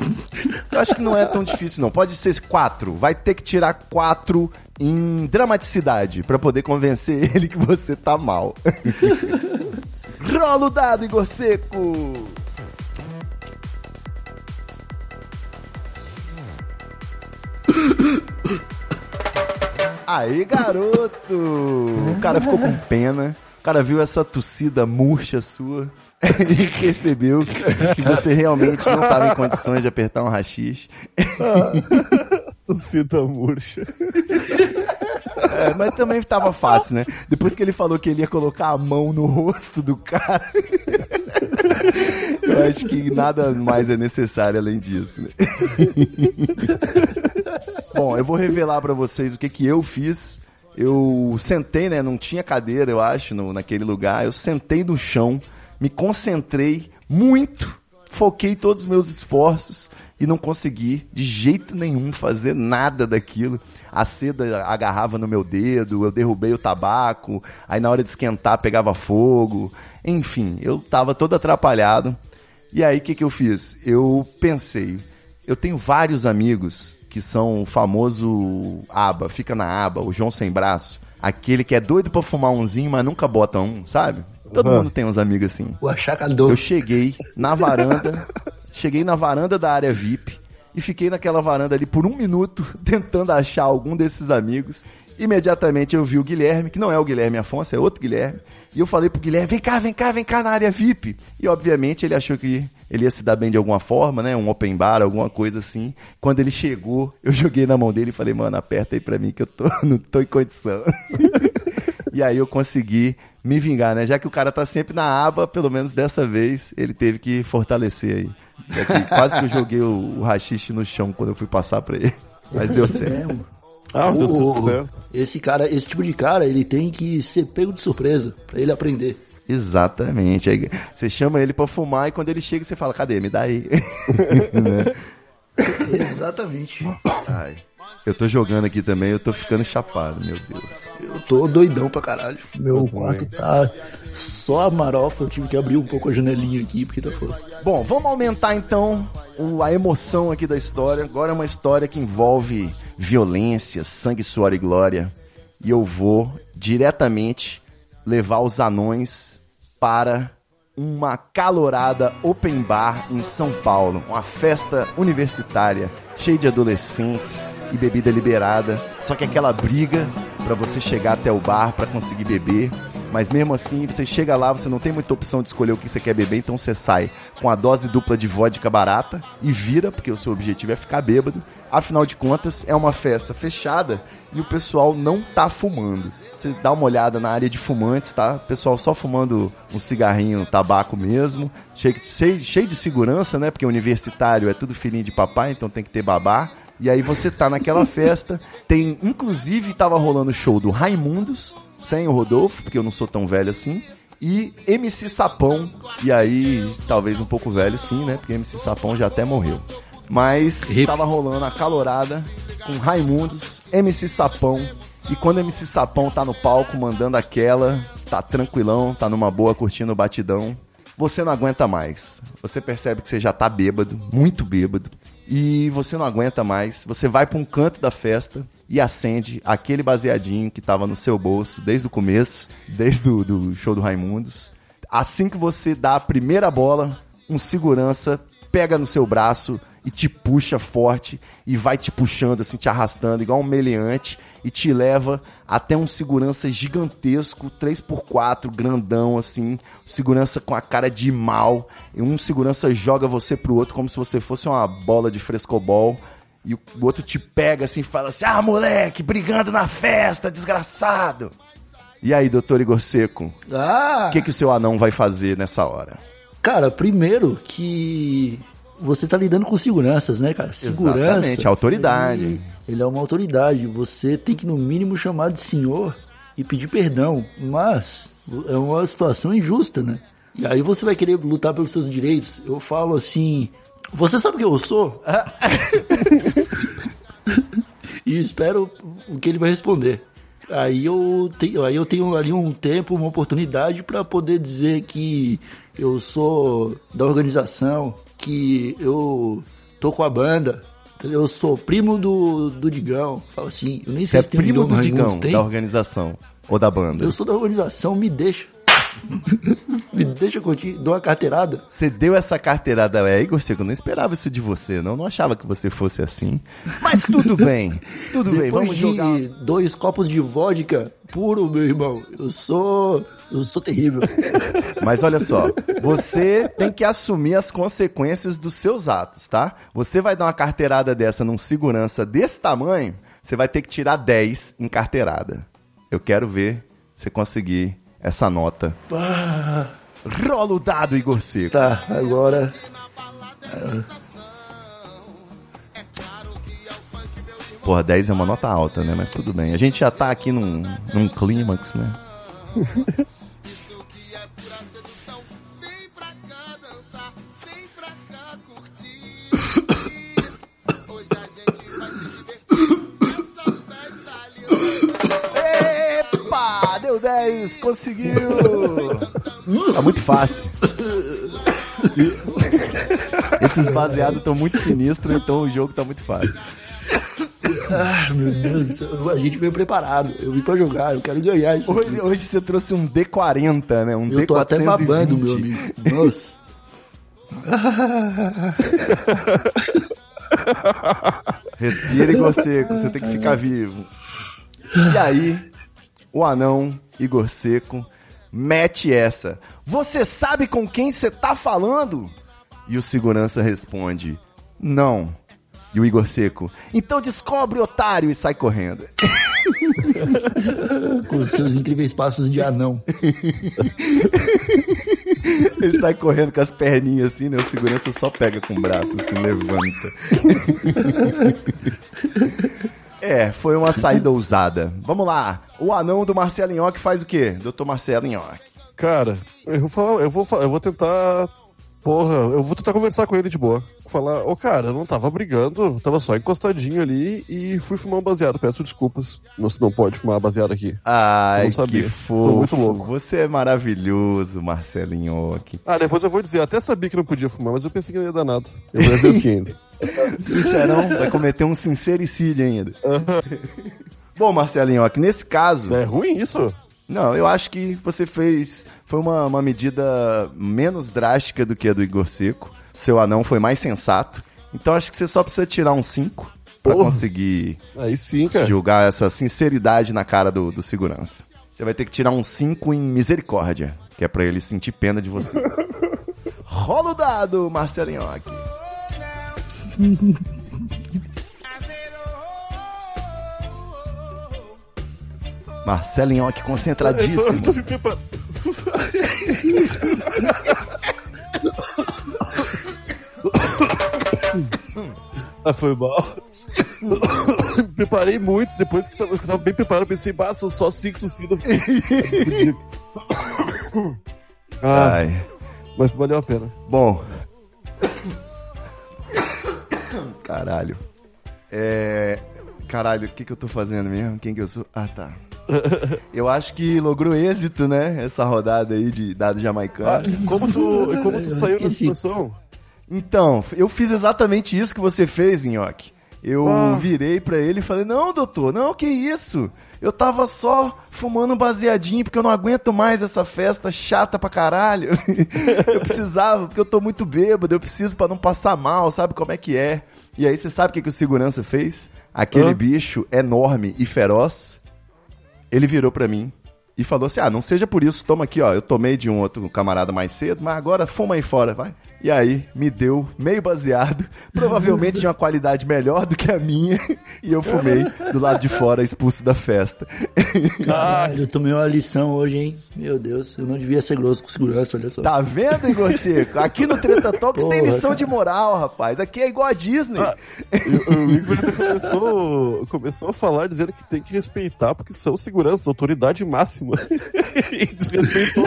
Eu acho que não é tão difícil, não. Pode ser quatro. Vai ter que tirar quatro em dramaticidade pra poder convencer ele que você tá mal. Rola o dado, Igor Seco! Aí, garoto! O cara ficou com pena. O cara viu essa tossida murcha sua e percebeu que você realmente não estava em condições de apertar um rachixe. Tossida murcha. É, mas também estava fácil, né? Depois que ele falou que ele ia colocar a mão no rosto do cara. Eu acho que nada mais é necessário além disso, né? Bom, eu vou revelar pra vocês o que que eu fiz. Eu sentei, né? Não tinha cadeira, eu acho, no, naquele lugar. Eu sentei no chão, me concentrei muito, foquei todos os meus esforços e não consegui de jeito nenhum fazer nada daquilo. A seda agarrava no meu dedo, eu derrubei o tabaco, aí na hora de esquentar pegava fogo. Enfim, eu tava todo atrapalhado. E aí o que, que eu fiz? Eu pensei, eu tenho vários amigos que são o famoso aba, fica na aba, o João sem braço. Aquele que é doido pra fumar umzinho, mas nunca bota um, sabe? Todo Uhum. mundo tem uns amigos assim. O achacador. Eu cheguei na varanda, cheguei na varanda da área VIP e fiquei naquela varanda ali por um minuto tentando achar algum desses amigos. Imediatamente eu vi o Guilherme, que não é o Guilherme Afonso, é outro Guilherme. E eu falei pro Guilherme, vem cá, vem cá, vem cá na área VIP. E obviamente ele achou que ele ia se dar bem de alguma forma, né? Um open bar, alguma coisa assim. Quando ele chegou, eu joguei na mão dele e falei, mano, aperta aí pra mim que eu tô, não tô em condição. E aí eu consegui me vingar, né? Já que o cara tá sempre na aba, pelo menos dessa vez ele teve que fortalecer aí. É que quase que eu joguei o, o rachixe no chão quando eu fui passar pra ele. Mas deu certo. Ah, O- tudo certo. Esse cara, esse tipo de cara, ele tem que ser pego de surpresa pra ele aprender. Exatamente. Aí você chama ele pra fumar e quando ele chega você fala, cadê? Me dá aí. Né? Exatamente. Ai. Eu tô jogando aqui também, eu tô ficando chapado, meu Deus. Eu tô doidão pra caralho. Meu quarto tá só a marofa. Eu tive que abrir um pouco a janelinha aqui porque tá foda. Bom, vamos aumentar então a emoção aqui da história. Agora é uma história que envolve violência, sangue, suor e glória. E eu vou diretamente levar os anões para uma calorada open bar em São Paulo. Uma festa universitária cheia de adolescentes e bebida liberada. Só que aquela briga para você chegar até o bar para conseguir beber. Mas mesmo assim, você chega lá, você não tem muita opção de escolher o que você quer beber, então você sai com a dose dupla de vodka barata e vira, porque o seu objetivo é ficar bêbado. Afinal de contas, é uma festa fechada e o pessoal não tá fumando. Você dá uma olhada na área de fumantes, tá? Pessoal só fumando um cigarrinho, tabaco mesmo, cheio, cheio, cheio de segurança, né? Porque universitário é tudo filhinho de papai, então tem que ter babá. E aí você tá naquela festa, tem, inclusive tava rolando o show do Raimundos, sem o Rodolfo, porque eu não sou tão velho assim, e MC Sapão, e aí talvez um pouco velho sim, né? Porque MC Sapão já até morreu. Mas Hip. tava rolando a calorada com Raimundos, MC Sapão, e quando MC Sapão tá no palco mandando aquela, tá tranquilão, tá numa boa curtindo o batidão, você não aguenta mais. Você percebe que você já tá bêbado, muito bêbado, e você não aguenta mais. Você vai para um canto da festa e acende aquele baseadinho que tava no seu bolso desde o começo, desde o do show do Raimundos. Assim que você dá a primeira bola, um segurança pega no seu braço e te puxa forte e vai te puxando assim, te arrastando igual um meliante e te leva até um segurança gigantesco, 3x4, grandão assim, segurança com a cara de mal, e um segurança joga você pro outro como se você fosse uma bola de frescobol. E o outro te pega assim e fala assim: Ah, moleque, brigando na festa, desgraçado. E aí, doutor Igor Seco, Ah! o que, que o seu anão vai fazer nessa hora? Cara, primeiro que você tá lidando com seguranças, né, cara? Segurança. Exatamente, autoridade. Ele, ele é uma autoridade. Você tem que, no mínimo, chamar de senhor e pedir perdão. Mas é uma situação injusta, né? E aí você vai querer lutar pelos seus direitos. Eu falo assim, você sabe quem eu sou? e espero o que ele vai responder. Aí eu tenho, aí eu tenho ali um tempo, uma oportunidade para poder dizer que eu sou da organização, que eu tô com a banda, eu sou primo do, do Digão. Fala assim, eu nem Você sei é se um primo do Raimundos, Digão, tem? da organização. Ou da banda. Eu sou da organização, me deixa. Me deixa curtir, dou uma carteirada. Você deu essa carteirada, é, Igor Seco, eu não esperava isso de você, não, não achava que você fosse assim. Mas tudo bem, tudo bem, Depois vamos de jogar. dois copos de vodka puro, meu irmão, eu sou. Eu sou terrível. Mas olha só, você tem que assumir as consequências dos seus atos, tá? Você vai dar uma carteirada dessa num segurança desse tamanho, você vai ter que tirar 10 em carteirada. Eu quero ver você conseguir essa nota. Rola o dado, Igor Seco. Tá, agora. Porra, 10 é uma nota alta, né? Mas tudo bem. A gente já tá aqui num, num clímax, né? 10! Conseguiu! Tá muito fácil. Esses baseados estão muito sinistros, então o jogo tá muito fácil. Ah, meu Deus do céu. A gente veio preparado. Eu vim pra jogar, eu quero ganhar. Hoje, hoje você trouxe um D40, né? Um Eu tô até D420. babando, meu amigo. Nossa. Respira, Igor Seco, você tem que ficar vivo. E aí, o anão, Igor Seco, mete essa. Você sabe com quem você tá falando? E o segurança responde, não. E o Igor Seco, então descobre, otário, e sai correndo. Com seus incríveis passos de anão. Ele sai correndo com as perninhas assim, né? O segurança só pega com o braço, assim, levanta. É, foi uma saída ousada. Vamos lá. O anão do Marcelo Nhoque faz o quê? Doutor Marcelo Nhoque. Cara, eu vou falar, eu vou, eu vou tentar. Porra, eu vou tentar conversar com ele de boa. Falar, ô cara, eu não tava brigando, tava só encostadinho ali e fui fumar um baseado. Peço desculpas. Você não pode fumar baseado aqui. Ai, Não sabia. que Tô fofo. muito louco. Você é maravilhoso, Marcelo Nhoque. Ah, depois eu vou dizer, até sabia que não podia fumar, mas eu pensei que não ia dar nada. Eu vou dizer assim ainda. Sincerão, vai cometer um sincericídio ainda. Bom, Marcelo Nhoque, nesse caso... É ruim isso? Não, eu acho que você fez. Foi uma, uma medida menos drástica do que a do Igor Seco. Seu anão foi mais sensato. Então acho que você só precisa tirar um 5 pra Porra. conseguir Aí sim, cara. julgar essa sinceridade na cara do, do segurança. Você vai ter que tirar um 5 em misericórdia, que é pra ele sentir pena de você. Rola o dado, Marcelinho aqui. Marcelinho aqui concentradíssimo. Tô me preparando. ah, foi mal. me preparei muito, depois que tava, que tava bem preparado, pensei, bah, são só cinco tossidas. Fudido. ah, Ai. mas valeu a pena. Bom. Caralho. É. Caralho, o que, que eu tô fazendo mesmo? Quem que eu sou? Ah, tá. Eu acho que logrou êxito, né? Essa rodada aí de dado Ah, jamaicano. como tu, como tu saiu da situação? Então, eu fiz exatamente isso que você fez, Nhoque. Eu Ah. virei pra ele e falei: Não, doutor, não, que isso? Eu tava só fumando um baseadinho porque eu não aguento mais essa festa chata pra caralho. eu precisava, porque eu tô muito bêbado, eu preciso pra não passar mal, sabe como é que é? E aí, você sabe o que, que o segurança fez? Aquele Hã? bicho enorme e feroz, ele virou pra mim e falou assim: Ah, não seja por isso, toma aqui, ó. Eu tomei de um outro camarada mais cedo, mas agora fuma aí fora, vai. E aí me deu meio baseado, provavelmente de uma qualidade melhor do que a minha, e eu fumei do lado de fora, expulso da festa. Caralho, eu tomei uma lição hoje, hein? Meu Deus, eu não devia ser grosso com segurança, olha só. Tá vendo, Igor Seco? Aqui no Treta Talks tem Porra, lição cara. de moral, rapaz. Aqui é igual a Disney. Ah, o Igor começou, começou a falar dizendo que tem que respeitar porque são segurança, autoridade máxima. e desrespeitou.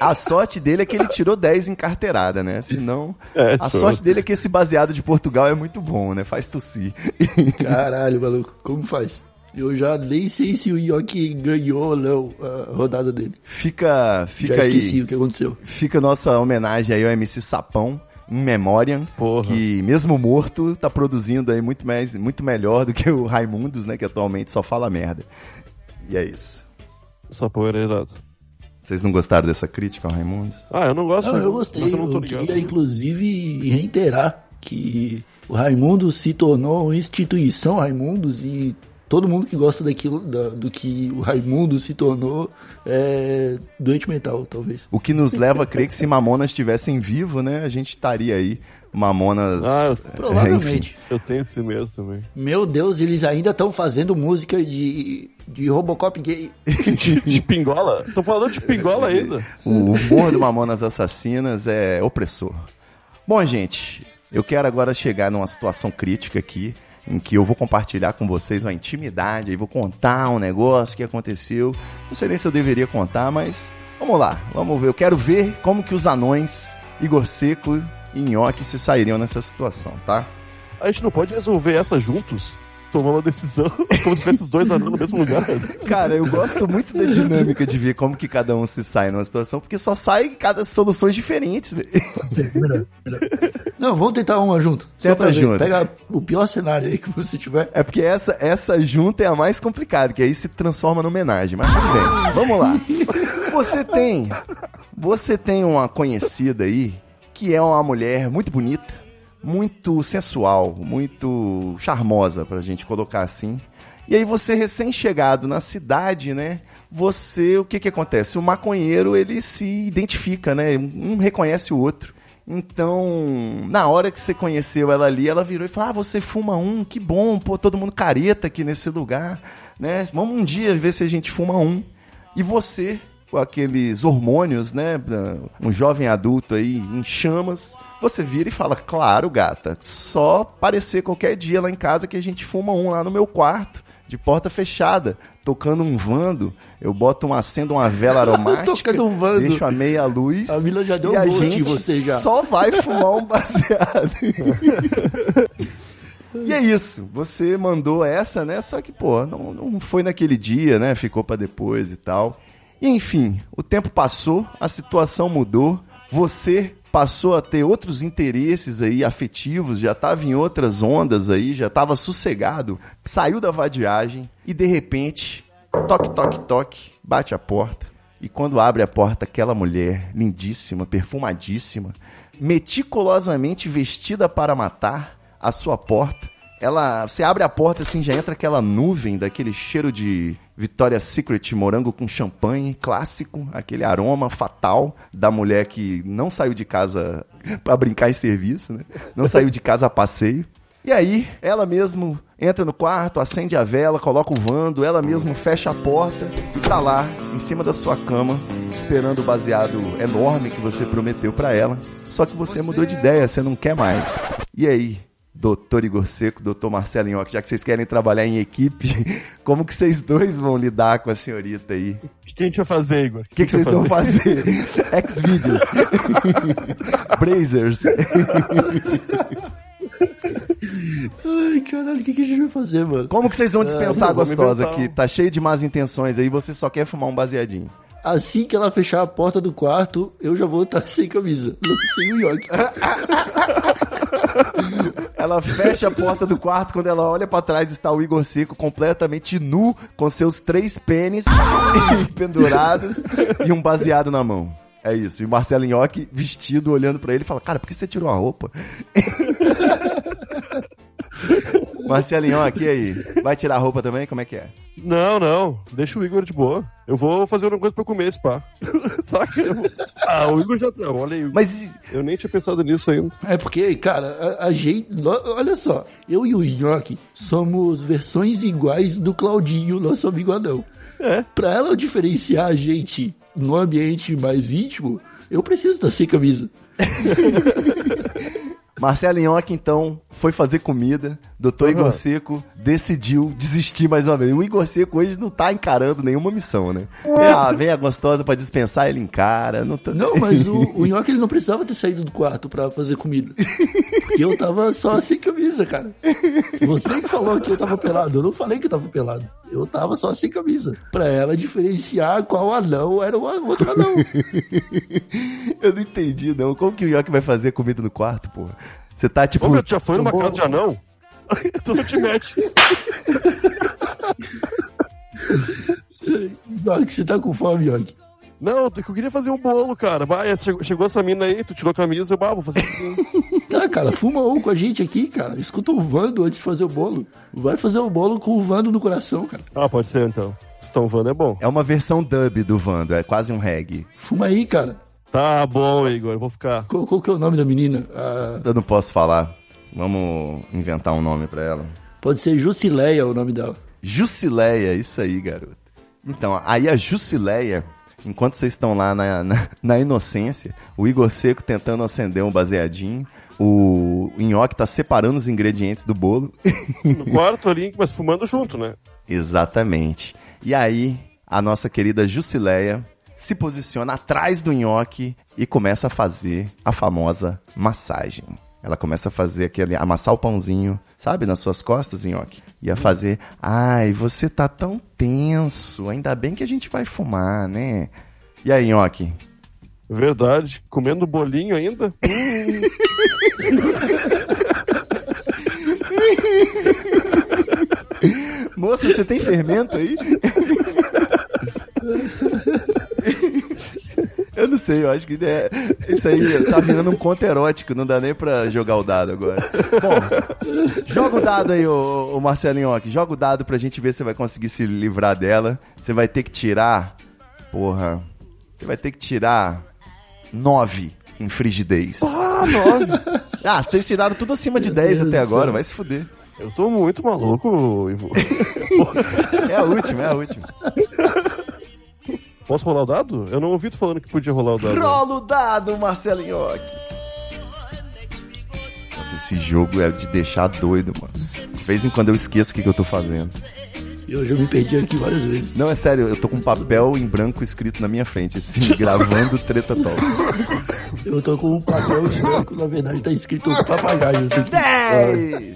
A sorte dele é que ele tirou 10 em carteirada, né? Senão, É, a sorte dele é que esse baseado de Portugal é muito bom, né? Faz tossir. Caralho, maluco, como faz? Eu já nem sei se o Yoki ganhou ou não a rodada dele. Fica, fica já aí. esqueci o que aconteceu. Fica nossa homenagem aí ao MC Sapão, em memória, Porra. que mesmo morto, tá produzindo aí muito, mais, muito melhor do que o Raimundos, né? Que atualmente só fala merda. E é isso. Essa porra é irado. Vocês não gostaram dessa crítica ao Raimundos? Ah, eu não gosto Não, eu gostei. mas eu não tô Eu queria, inclusive, reiterar que o Raimundo se tornou uma instituição Raimundos e todo mundo que gosta daquilo, da- do que o Raimundo se tornou é doente mental, talvez. O que nos leva a crer que se Mamonas estivessem vivo, né? A gente estaria aí. Mamonas. Ah, é, Provavelmente. Eu tenho esse mesmo também. Meu Deus, eles ainda estão fazendo música de, de Robocop gay. De, de pingola? Tô falando de pingola ainda. O humor do Mamonas Assassinas é opressor. Bom, gente, eu quero agora chegar numa situação crítica aqui, em que eu vou compartilhar com vocês uma intimidade, e vou contar um negócio que aconteceu. Não sei nem se eu deveria contar, mas vamos lá, vamos ver. Eu quero ver como que os anões, Igor Seco e Nhoque se sairiam nessa situação, tá? A gente não pode resolver essa juntos? Tomando uma decisão como se tivesse os dois anões no mesmo lugar. Cara, eu gosto muito da dinâmica de ver como que cada um se sai numa situação, porque só sai cada soluções diferentes. velho. Não, vamos tentar uma junto. Só Tenta junto. Pega o pior cenário aí que você tiver. É porque essa, essa junta é a mais complicada, que aí se transforma numa homenagem. Mas tudo bem, vamos lá. Você tem, você tem uma conhecida aí que é uma mulher muito bonita, muito sensual, muito charmosa, pra gente colocar assim. E aí você recém-chegado na cidade, né? Você, o que que acontece? O maconheiro, ele se identifica, né? Um reconhece o outro. Então, na hora que você conheceu ela ali, ela virou e falou: Ah, você fuma um, que bom, pô, todo mundo careta aqui nesse lugar, né? Vamos um dia ver se a gente fuma um. E você, aqueles hormônios, né? Um jovem adulto aí em chamas, você vira e fala: Claro, gata, só aparecer qualquer dia lá em casa que a gente fuma um lá no meu quarto. De porta fechada, tocando um vando, eu boto um acendo uma vela aromática, Tocando um vando. deixo a meia luz. A Mila já deu e um a gosto gente em você já. só vai fumar um baseado. E é isso, você mandou essa, né? Só que, pô, não, não foi naquele dia, né? Ficou pra depois e tal. Enfim, o tempo passou, a situação mudou, você passou a ter outros interesses aí afetivos, já tava em outras ondas aí, já tava sossegado, saiu da vadiagem e de repente, toque, toque, toque, bate a porta. E quando abre a porta, aquela mulher lindíssima, perfumadíssima, meticulosamente vestida para matar, à sua porta. Ela, você abre a porta assim, já entra aquela nuvem daquele cheiro de Victoria's Secret morango com champanhe, clássico, aquele aroma fatal da mulher que não saiu de casa para brincar em serviço, né? Não saiu de casa a passeio. E aí, ela mesmo entra no quarto, acende a vela, coloca o vando, ela mesmo fecha a porta e tá lá, em cima da sua cama, esperando o baseado enorme que você prometeu pra ela. Só que você mudou de ideia, você não quer mais. E aí, doutor Igor Seco, doutor Marcelo Inhoque, já que vocês querem trabalhar em equipe, como que vocês dois vão lidar com a senhorita aí? O que a gente vai fazer, Igor? O que, que vocês vão fazer? X-Videos. Brazers. Ai, caralho, o que, que a gente vai fazer, mano? Como que vocês vão dispensar a vamos gostosa que tá cheio de más intenções aí, você só quer fumar um baseadinho? Assim que ela fechar a porta do quarto, eu já vou estar sem camisa. Sem o Yoki. Ela fecha a porta do quarto, quando ela olha pra trás está o Igor Seco completamente nu, com seus três pênis pendurados e um baseado na mão. É isso. E o Marcelo Nhoque vestido, olhando pra ele, fala: Cara, por que você tirou a roupa? Marcelo Nhoque, e aí? Vai tirar a roupa também? Como é que é? Não, não. Deixa o Igor de boa. Eu vou fazer uma coisa pra eu comer esse pá. Saca? Ah, o Igor já tá. Olha aí. Mas Eu nem tinha pensado nisso ainda. É porque, cara, a, a gente. Olha só, eu e o Nhoque somos versões iguais do Claudinho, nosso amigo anão. É. Pra ela diferenciar a gente no ambiente mais íntimo, eu preciso estar sem camisa. Marcelo Inhoque, então, foi fazer comida. Doutor Uhum. Igor Seco decidiu desistir mais uma vez. O Igor Seco hoje não tá encarando nenhuma missão, né? Ah, vem a gostosa pra dispensar, ele encara. Não, tá... Não, mas o, o Nhoque ele não precisava ter saído do quarto pra fazer comida. Porque eu tava só sem camisa, cara. Você que falou que eu tava pelado. Eu não falei que eu tava pelado. Eu tava só sem camisa. Pra ela diferenciar qual anão era o outro anão. Eu não entendi, não. Como que o Inhoque vai fazer comida no quarto, porra? Você tá tipo. Ô, meu, tu já foi numa vou- casa de anão? tu não te mete. Nhoque, você tá com fome, Nhoque? Não, eu queria fazer um bolo, cara. Vai, chegou, chegou essa mina aí, tu tirou a camisa, eu, bah, vou fazer um Tá, cara, fuma um com a gente aqui, cara. Escuta o Vando antes de fazer o bolo. Vai fazer o bolo com o Vando no coração, cara. Ah, pode ser então. Stone Van é bom. É uma versão dub do Vando, é quase um reggae. Fuma aí, cara. Tá bom, Igor, eu vou ficar. Qual, qual que é o nome da menina? Ah, Eu não posso falar. Vamos inventar um nome pra ela. pode ser Jusileia o nome dela. Jusileia, isso aí, garoto. Então, aí a Jusileia, enquanto vocês estão lá na, na, na inocência, o Igor Seco tentando acender um baseadinho, o Nhoque tá separando os ingredientes do bolo. No quarto ali, mas fumando junto, né? Exatamente. E aí, a nossa querida Jusileia se posiciona atrás do nhoque e começa a fazer a famosa massagem. Ela começa a fazer aquele, amassar o pãozinho, sabe, nas suas costas, nhoque. E a fazer, ai, você tá tão tenso, ainda bem que a gente vai fumar, né? E aí, nhoque? Verdade. Comendo bolinho ainda? Moça, você tem fermento aí? Eu não sei, eu acho que é, isso aí tá virando um conto erótico, não dá nem pra jogar o dado agora. Bom, joga o dado aí, ô, ô Marcelinho, aqui. joga o dado pra gente ver se você vai conseguir se livrar dela. Você vai ter que tirar, porra, você vai ter que tirar nove em frigidez. Ah, nove. Ah, vocês tiraram tudo acima de 10 Deus até agora, céu. vai se fuder. Eu tô muito maluco, Ivo. É a última, é a última. Posso rolar o dado? Eu não ouvi tu falando que podia rolar o dado. Rola o dado, Marcelinho. Nossa, esse jogo é de deixar doido, mano. De vez em quando eu esqueço o que, que eu tô fazendo. Eu já me perdi aqui várias vezes. Não, é sério, eu tô com um papel em branco escrito na minha frente, assim, gravando treta talk. Eu tô com um papel de branco, na verdade tá escrito papagaio. Isso aqui. 10!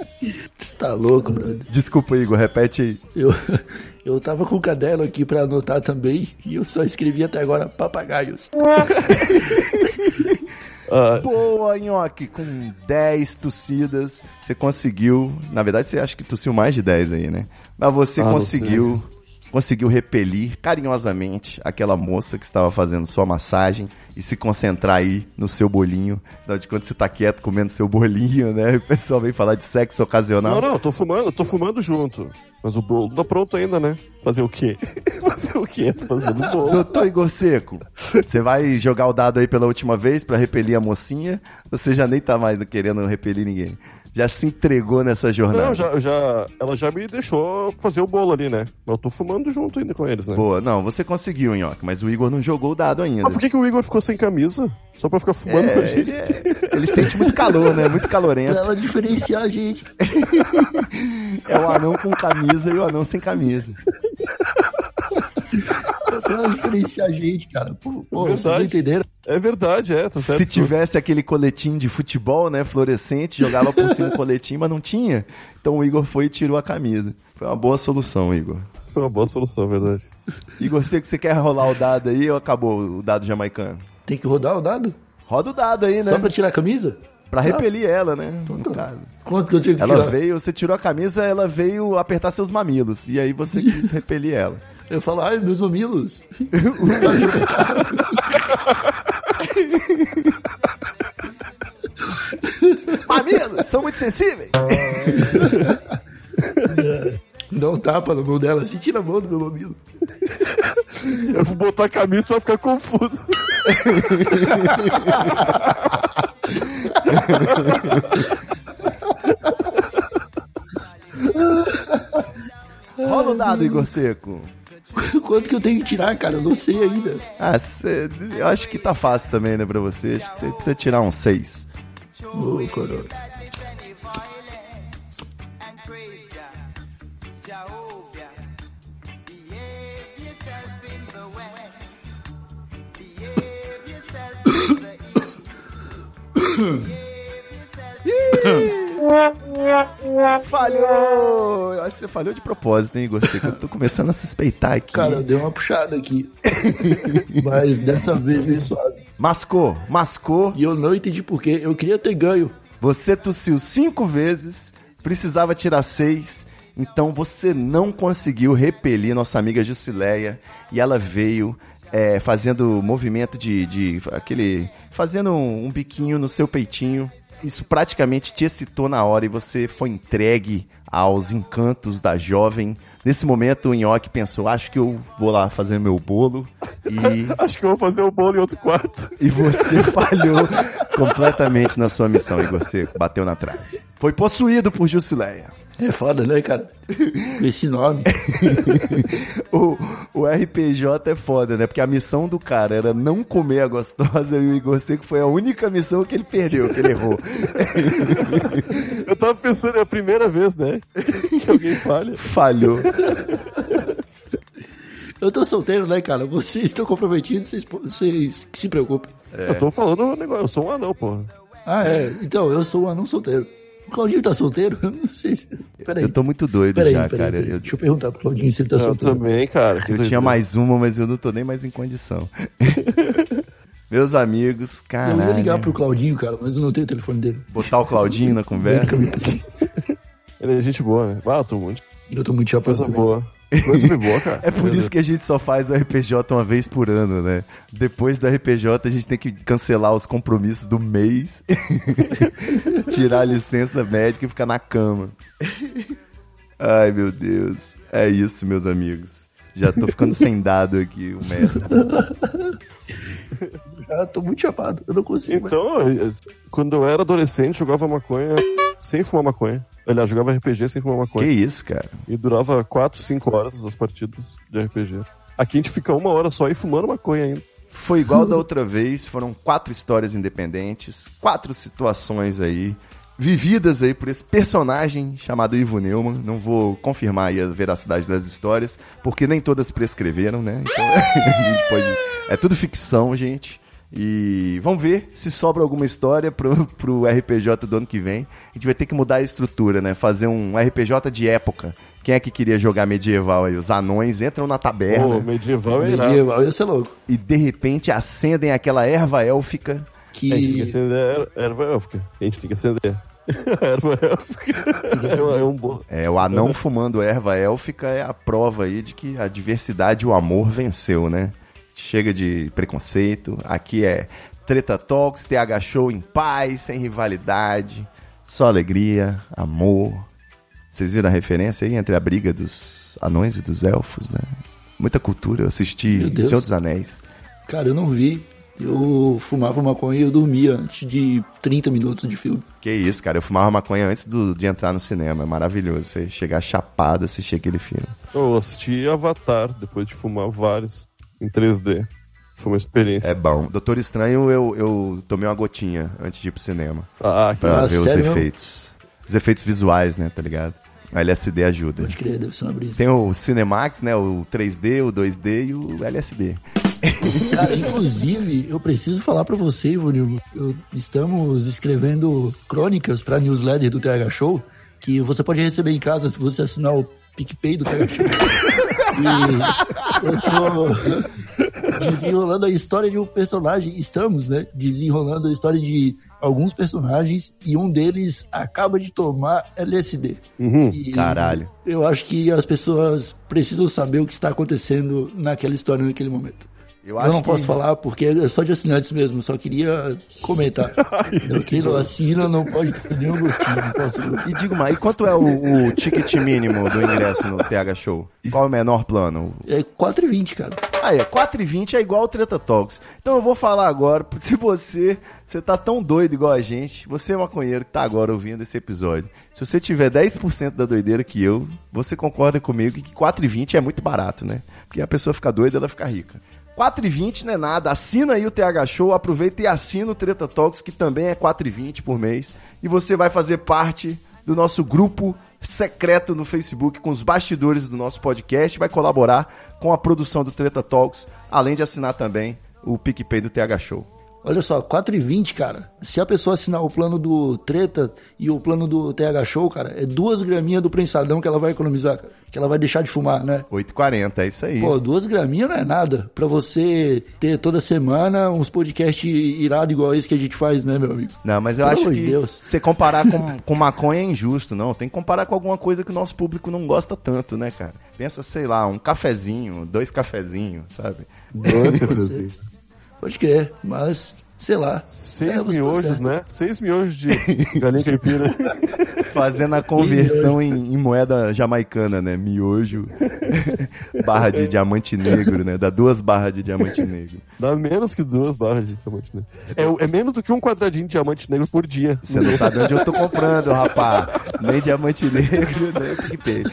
Você tá louco, brother. Desculpa, Igor, repete aí. Eu, eu tava com o caderno aqui pra anotar também e eu só escrevi até agora papagaios. Ah, Boa, Nhoque, com 10 tossidas, você conseguiu. Na verdade, você acha que tossiu mais de 10 aí, né? Mas você Ah, conseguiu. Conseguiu repelir carinhosamente aquela moça que estava fazendo sua massagem e se concentrar aí no seu bolinho. Afinal de contas, você tá quieto comendo seu bolinho, né? E o pessoal vem falar de sexo ocasional. não, não, tô fumando, tô fumando junto. Mas o bolo não tá pronto ainda, né? Fazer o quê? Fazer o quê? Tô fazendo bolo. Doutor Igor Seco, você vai jogar o dado aí pela última vez pra repelir a mocinha? Você já nem tá mais querendo repelir ninguém? Já se entregou nessa jornada? Não, já, já, ela já me deixou fazer o bolo ali, né? Mas eu tô fumando junto ainda com eles, né? Boa, não, você conseguiu, Nhoque, mas o Igor não jogou o dado ainda. Mas por que, que o Igor ficou sem camisa? Só pra ficar fumando com a É, gente? ele, é- ele sente muito calor, né? Muito Pra calorento. ela diferenciar a gente. É o anão com camisa e o anão sem camisa. Pra ela diferenciar a gente, cara. Pô, pô vocês não entenderam? É verdade, é, tá certo. Se tivesse aquele coletinho de futebol, né, fluorescente, jogava por cima um coletinho, mas não tinha. Então o Igor foi e tirou a camisa. Foi uma boa solução, Igor. Foi uma boa solução, é verdade. Igor, você que você quer rolar o dado aí ou acabou o dado jamaicano? Tem que rodar o dado? Roda o dado aí, né? Só pra tirar a camisa? Pra repelir ela, né? No tá. caso. Quanto que eu tive que Ela tirar? veio, você tirou a camisa, ela veio apertar seus mamilos. E aí você quis repelir ela. Eu falo, ai, meus mamilos. Mamilos, são muito sensíveis. Dá um tapa na mão dela assim, tira a mão do meu mamilo. Eu vou botar a camisa pra ficar confuso. Rola o dado, Igor Seco. Quanto que eu tenho que tirar, cara? Eu não sei ainda. Ah, cê- eu acho que tá fácil também, né, pra você. Acho que você precisa tirar um 6. Ô, coroa. Falhou! Eu acho que você falhou de propósito, hein, Igor Seco? Eu tô começando a suspeitar aqui. Cara, eu dei uma puxada aqui. Mas dessa vez veio suave. Mascou, mascou. E eu não entendi por quê. Eu queria ter ganho. Você tossiu cinco vezes, precisava tirar seis, então você não conseguiu repelir nossa amiga Jusileia e ela veio é, fazendo movimento de, de aquele, fazendo um, um biquinho no seu peitinho. Isso praticamente te excitou na hora e você foi entregue aos encantos da jovem. Nesse momento o Nhoque pensou, acho que eu vou lá fazer meu bolo e Acho que eu vou fazer o bolo em outro quarto. e você falhou completamente na sua missão, Igor Seco. Bateu na trave. Foi possuído por Jusileia. É foda, né, cara? Com esse nome. O, o RPG é foda, né? Porque a missão do cara era não comer a gostosa e o Igor Seco foi a única missão que ele perdeu, que ele errou. Eu tava pensando, é a primeira vez, né? Que alguém falha. Falhou. Eu tô solteiro, né, cara? Vocês estão comprometidos, vocês, vocês que se preocupem. Eu tô falando um negócio, eu sou um anão, porra. Ah, é. Então, eu sou um anão solteiro. O Claudinho tá solteiro? Eu não sei se... Peraí. Eu tô muito doido Peraí, já, peraí, cara. peraí. Eu, Deixa eu perguntar pro Claudinho se ele tá Eu solteiro. também, cara. eu tinha mais uma, mas eu não tô nem mais em condição. Meus amigos, Eu ia ligar pro Claudinho, cara, mas eu não tenho o telefone dele. Botar o Claudinho na conversa. Ele é gente boa, né? Ah, eu tô muito. Eu tô muito chapado Coisa boa. Coisa bem boa, cara. É por isso que a gente só faz o RPJ uma vez por ano, né? Depois do RPJ a gente tem que cancelar os compromissos do mês, tirar a licença médica e ficar na cama. Ai, meu Deus. É isso, meus amigos. Já tô ficando sem dado aqui, o mestre. Ah, tô muito chapado, eu não consigo. mais. Então, quando eu era adolescente, jogava maconha sem fumar maconha. Aliás, jogava RPG sem fumar Que maconha. isso, cara? E durava 4, 5 horas as partidas de RPG. Aqui a gente fica uma hora só aí fumando maconha ainda. Foi igual da outra vez, foram quatro histórias independentes, quatro situações aí, vividas aí por esse personagem chamado Ivo Neumann. Não vou confirmar aí a veracidade das histórias, porque nem todas prescreveram, né? Então a gente pode. É tudo ficção, gente. E vamos ver se sobra alguma história pro, pro RPJ do ano que vem. A gente vai ter que mudar a estrutura, né? Fazer um RPJ de época. Quem é que queria jogar medieval aí? Os anões entram na taberna Pô, medieval é. Medieval ia ser louco. e de repente acendem aquela erva élfica. Que... A gente tem que acender a erva élfica. A gente tem que acender. A erva élfica. É um- é um bom. É, o anão fumando erva élfica é a prova aí de que a diversidade e o amor venceu, né? Chega de preconceito. Aqui é Treta Talks, TH Show em paz, sem rivalidade. Só alegria, amor. Vocês viram a referência aí entre a briga dos anões e dos elfos, né? Muita cultura. Eu assisti. Senhor dos Anéis. Cara, eu não vi. Eu fumava maconha e eu dormia antes de 30 minutos de filme. Que isso, cara. Eu fumava maconha antes do- de entrar no cinema. É maravilhoso você chegar chapado assistir aquele filme. Eu assisti Avatar depois de fumar vários em 3D. Foi uma experiência. É bom. Doutor Estranho, eu, eu tomei uma gotinha antes de ir pro cinema. Ah, que Pra Ah, ver os efeitos. Os efeitos visuais, né, tá ligado? A LSD ajuda. Pode crer, deve ser uma brisa. Tem o Cinemax, né? O 3D, o 2D e o LSD. Cara, inclusive, eu preciso falar pra você, Ivonil. eu- Estamos escrevendo crônicas pra newsletter do TH Show, que você pode receber em casa se você assinar o PicPay do TH Show. E eu tô desenrolando a história de um personagem. Estamos, né? Desenrolando a história de alguns personagens e um deles acaba de tomar LSD. Uhum. Caralho. Eu acho que as pessoas precisam saber o que está acontecendo naquela história naquele momento. Eu, Eu, não posso falar porque é só de assinantes mesmo, só queria comentar. Quem não assina não pode ter nenhum gostinho, não posso. E digo mais, e quanto é o, o ticket mínimo do ingresso no TH Show? Qual é o menor plano? É 4,20, cara. Ah, é, 4,20 é igual o Treta Talks. Então eu vou falar agora, se você, você tá tão doido igual a gente, você é maconheiro que tá agora ouvindo esse episódio. Se você tiver 10% da doideira que eu, você concorda comigo que 4,20 é muito barato, né? Porque a pessoa fica doida, ela fica rica. 4,20 não é nada. Assina aí o TH Show, aproveita e assina o Treta Talks, que também é 4,20 por mês. E você vai fazer parte do nosso grupo secreto no Facebook com os bastidores do nosso podcast, vai colaborar com a produção do Treta Talks, além de assinar também o PicPay do TH Show. Olha só, 4,20, cara. Se a pessoa assinar o plano do Treta e o plano do TH Show, cara, é duas graminhas do prensadão que ela vai economizar, cara. Que ela vai deixar de fumar, né? 8,40, é isso aí. Pô, duas graminhas não é nada. Pra você ter toda semana uns podcasts irados igual esse que a gente faz, né, meu amigo? Não, mas eu Pelo acho que Deus. você comparar com, com maconha é injusto, não. Tem que comparar com alguma coisa que o nosso público não gosta tanto, né, cara? Pensa, sei lá, um cafezinho, dois cafezinhos, sabe? Dois cafezinhos. Pode crer, mas, sei lá. Seis É, tá miojos, né? Seis miojos de galinha caipira. Fazendo a conversão em, em moeda jamaicana, né? Miojo, barra de diamante negro, né? Dá duas barras de diamante negro. Dá menos que duas barras de diamante negro. É, é menos do que um quadradinho de diamante negro por dia. Você não sabe onde eu tô comprando, rapá. Nem diamante negro, nem PicPay.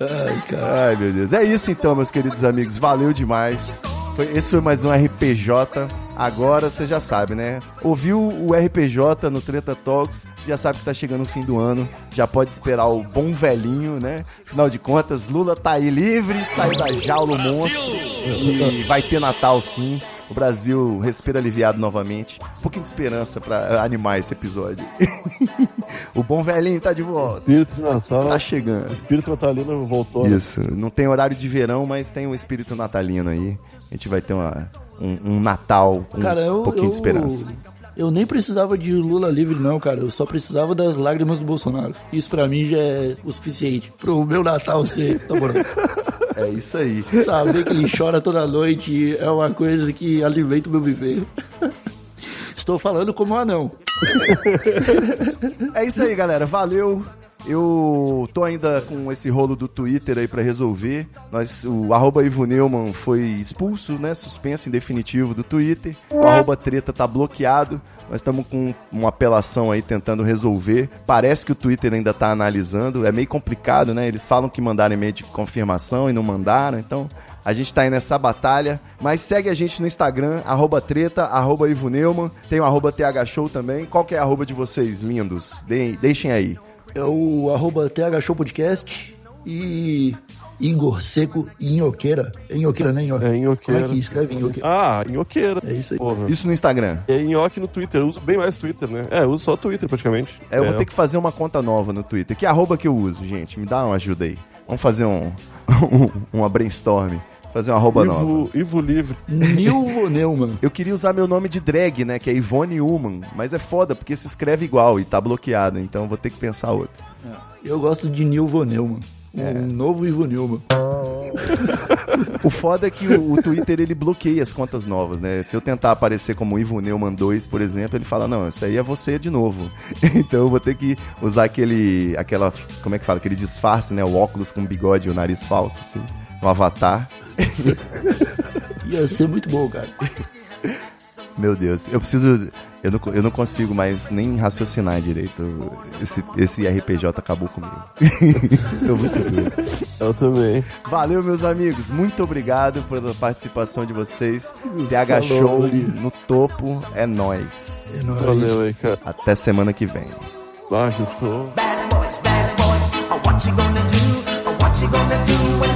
Ai, cara. Ai, meu Deus. É isso então, meus queridos amigos. Valeu demais. Foi- esse foi mais um RPJ. Agora você já sabe, né? Ouviu o RPJ no Treta Talks, já sabe que tá chegando o fim do ano. Já pode esperar o bom velhinho, né? Afinal de contas, Lula tá aí livre, saiu da jaula o monstro. E vai ter Natal sim. O Brasil respira aliviado novamente. Um pouquinho de esperança pra animar esse episódio. o bom velhinho tá de volta. Espírito de Natal. Tá chegando. Espírito natalino voltou. né? Isso. Não tem horário de verão, mas tem o espírito natalino aí. A gente vai ter uma, um, um Natal com Cara, eu, um pouquinho eu, de esperança. Eu nem precisava de Lula livre, não, cara. Eu só precisava das lágrimas do Bolsonaro. Isso pra mim já é o suficiente. Pro meu Natal ser. Tá bom. É isso aí. Saber que ele chora toda noite é uma coisa que alimenta o meu viver. Estou falando como um anão. É isso aí, galera. Valeu. Eu tô ainda com esse rolo do Twitter aí pra resolver. Nós, o arroba Ivo Neumann foi expulso, né? Suspenso em definitivo do Twitter. O arroba treta tá bloqueado. Nós estamos com uma apelação aí tentando resolver. Parece que o Twitter ainda tá analisando. É meio complicado, né? Eles falam que mandaram e-mail de confirmação e não mandaram. Então, a gente tá aí nessa batalha. Mas segue a gente no Instagram, arroba treta, arroba Ivo Neumann. Tem o arroba TH Show também. Qual que é a arroba de vocês, lindos? Deem- deixem aí. É o arroba TH Show Podcast e Ingor Seco e Inhoqueira. É Inhoqueira, né? Inhoqueira. É Inhoqueira. Como é que escreve Inhoqueira? Ah, nhoqueira. É isso aí. Porra. Isso no Instagram. É nhoque no Twitter. Eu uso bem mais Twitter, né? É, eu uso só Twitter praticamente. É, eu vou ter que fazer uma conta nova no Twitter. Que arroba que eu uso, gente? Me dá uma ajuda aí. Vamos fazer um, uma brainstorm. Fazer uma arroba nova. Ivo, Ivo Livre. Nilvo Neumann. Eu queria usar meu nome de drag, né? Que é Ivone Uman. Mas é foda, porque se escreve igual e tá bloqueado. Então eu vou ter que pensar outra. Eu gosto de Nilvo Neumann. Um É. novo Ivo Neumann. O foda é que o, o Twitter ele bloqueia as contas novas, né? Se eu tentar aparecer como Ivo Neumann 2, por exemplo, ele fala: Não, isso aí é você de novo. então eu vou ter que usar aquele. aquela. Como é que fala? Aquele disfarce, né? O óculos com bigode e o nariz falso, assim. O avatar. Ia ser muito bom, cara. Meu Deus, eu preciso. Eu não, eu não consigo mais nem raciocinar direito. Esse, esse RPG acabou comigo. Tô muito doido. Eu também. Valeu, meus amigos. Muito obrigado pela participação de vocês. TH Show Rodrigo. no topo. É nóis. É nóis. Valeu aí, cara. Até semana que vem. Ah, eu tô. Bad boys, bad boys, oh, what you gonna do? Oh, what you gonna do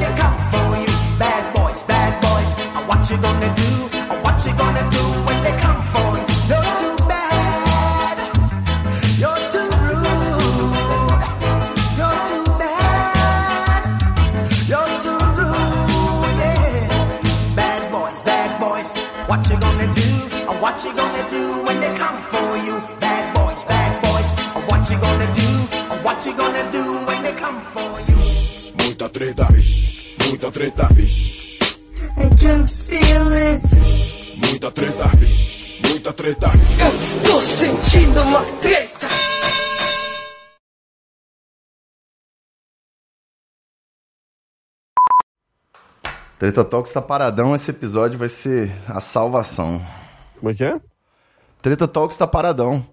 treta. I can feel it. Muita treta, muita treta. Eu estou sentindo uma treta. Treta Talks tá paradão, esse episódio vai ser a salvação. Como é que é? Treta Talks tá paradão.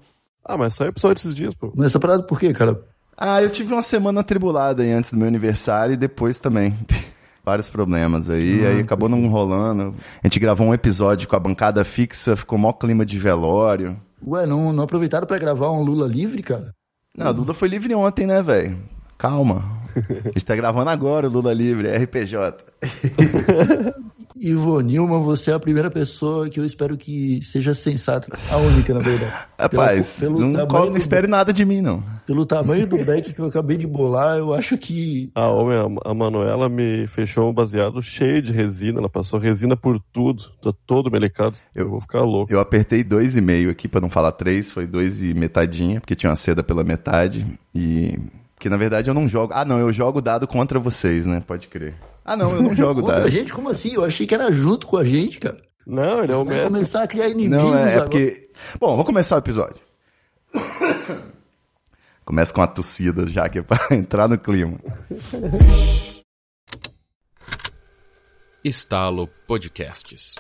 Ah, mas só é episódio esses dias, pô. Mas essa parada por quê, cara? Ah, eu tive uma semana atribulada aí antes do meu aniversário e depois também. Vários problemas aí, aí acabou não rolando. A gente gravou um episódio com a bancada fixa, ficou mó clima de velório. Ué, não, não aproveitaram pra gravar um Lula livre, cara? Não, a Duda foi livre ontem, né, velho? Calma. A gente tá gravando agora o Lula Livre, RPJ. Ivo Nilman, você é a primeira pessoa que eu espero que seja sensata. A única, na verdade. Rapaz, Pelo- pelo não, não do- espere nada de mim, não. Pelo tamanho do deck que eu acabei de bolar, eu acho que. A homem, a- a Manuela me fechou um baseado cheio de resina. Ela passou resina por tudo. Tá todo melecado. Eu vou ficar louco. Eu apertei dois e meio aqui, pra não falar três, foi dois e metadinha, porque tinha uma seda pela metade. E. Porque na verdade eu não jogo. Ah, não, eu jogo dado contra vocês, né? Pode crer. Ah, não, eu não jogo Contra dado. a gente? Como assim? Eu achei que era junto com a gente, cara. Não, ele é o Vai mestre. começar a criar inimigos Não, é, é porque. Bom, vamos começar o episódio. Começa com a tossida já, que é pra entrar no clima. Estalo Podcasts.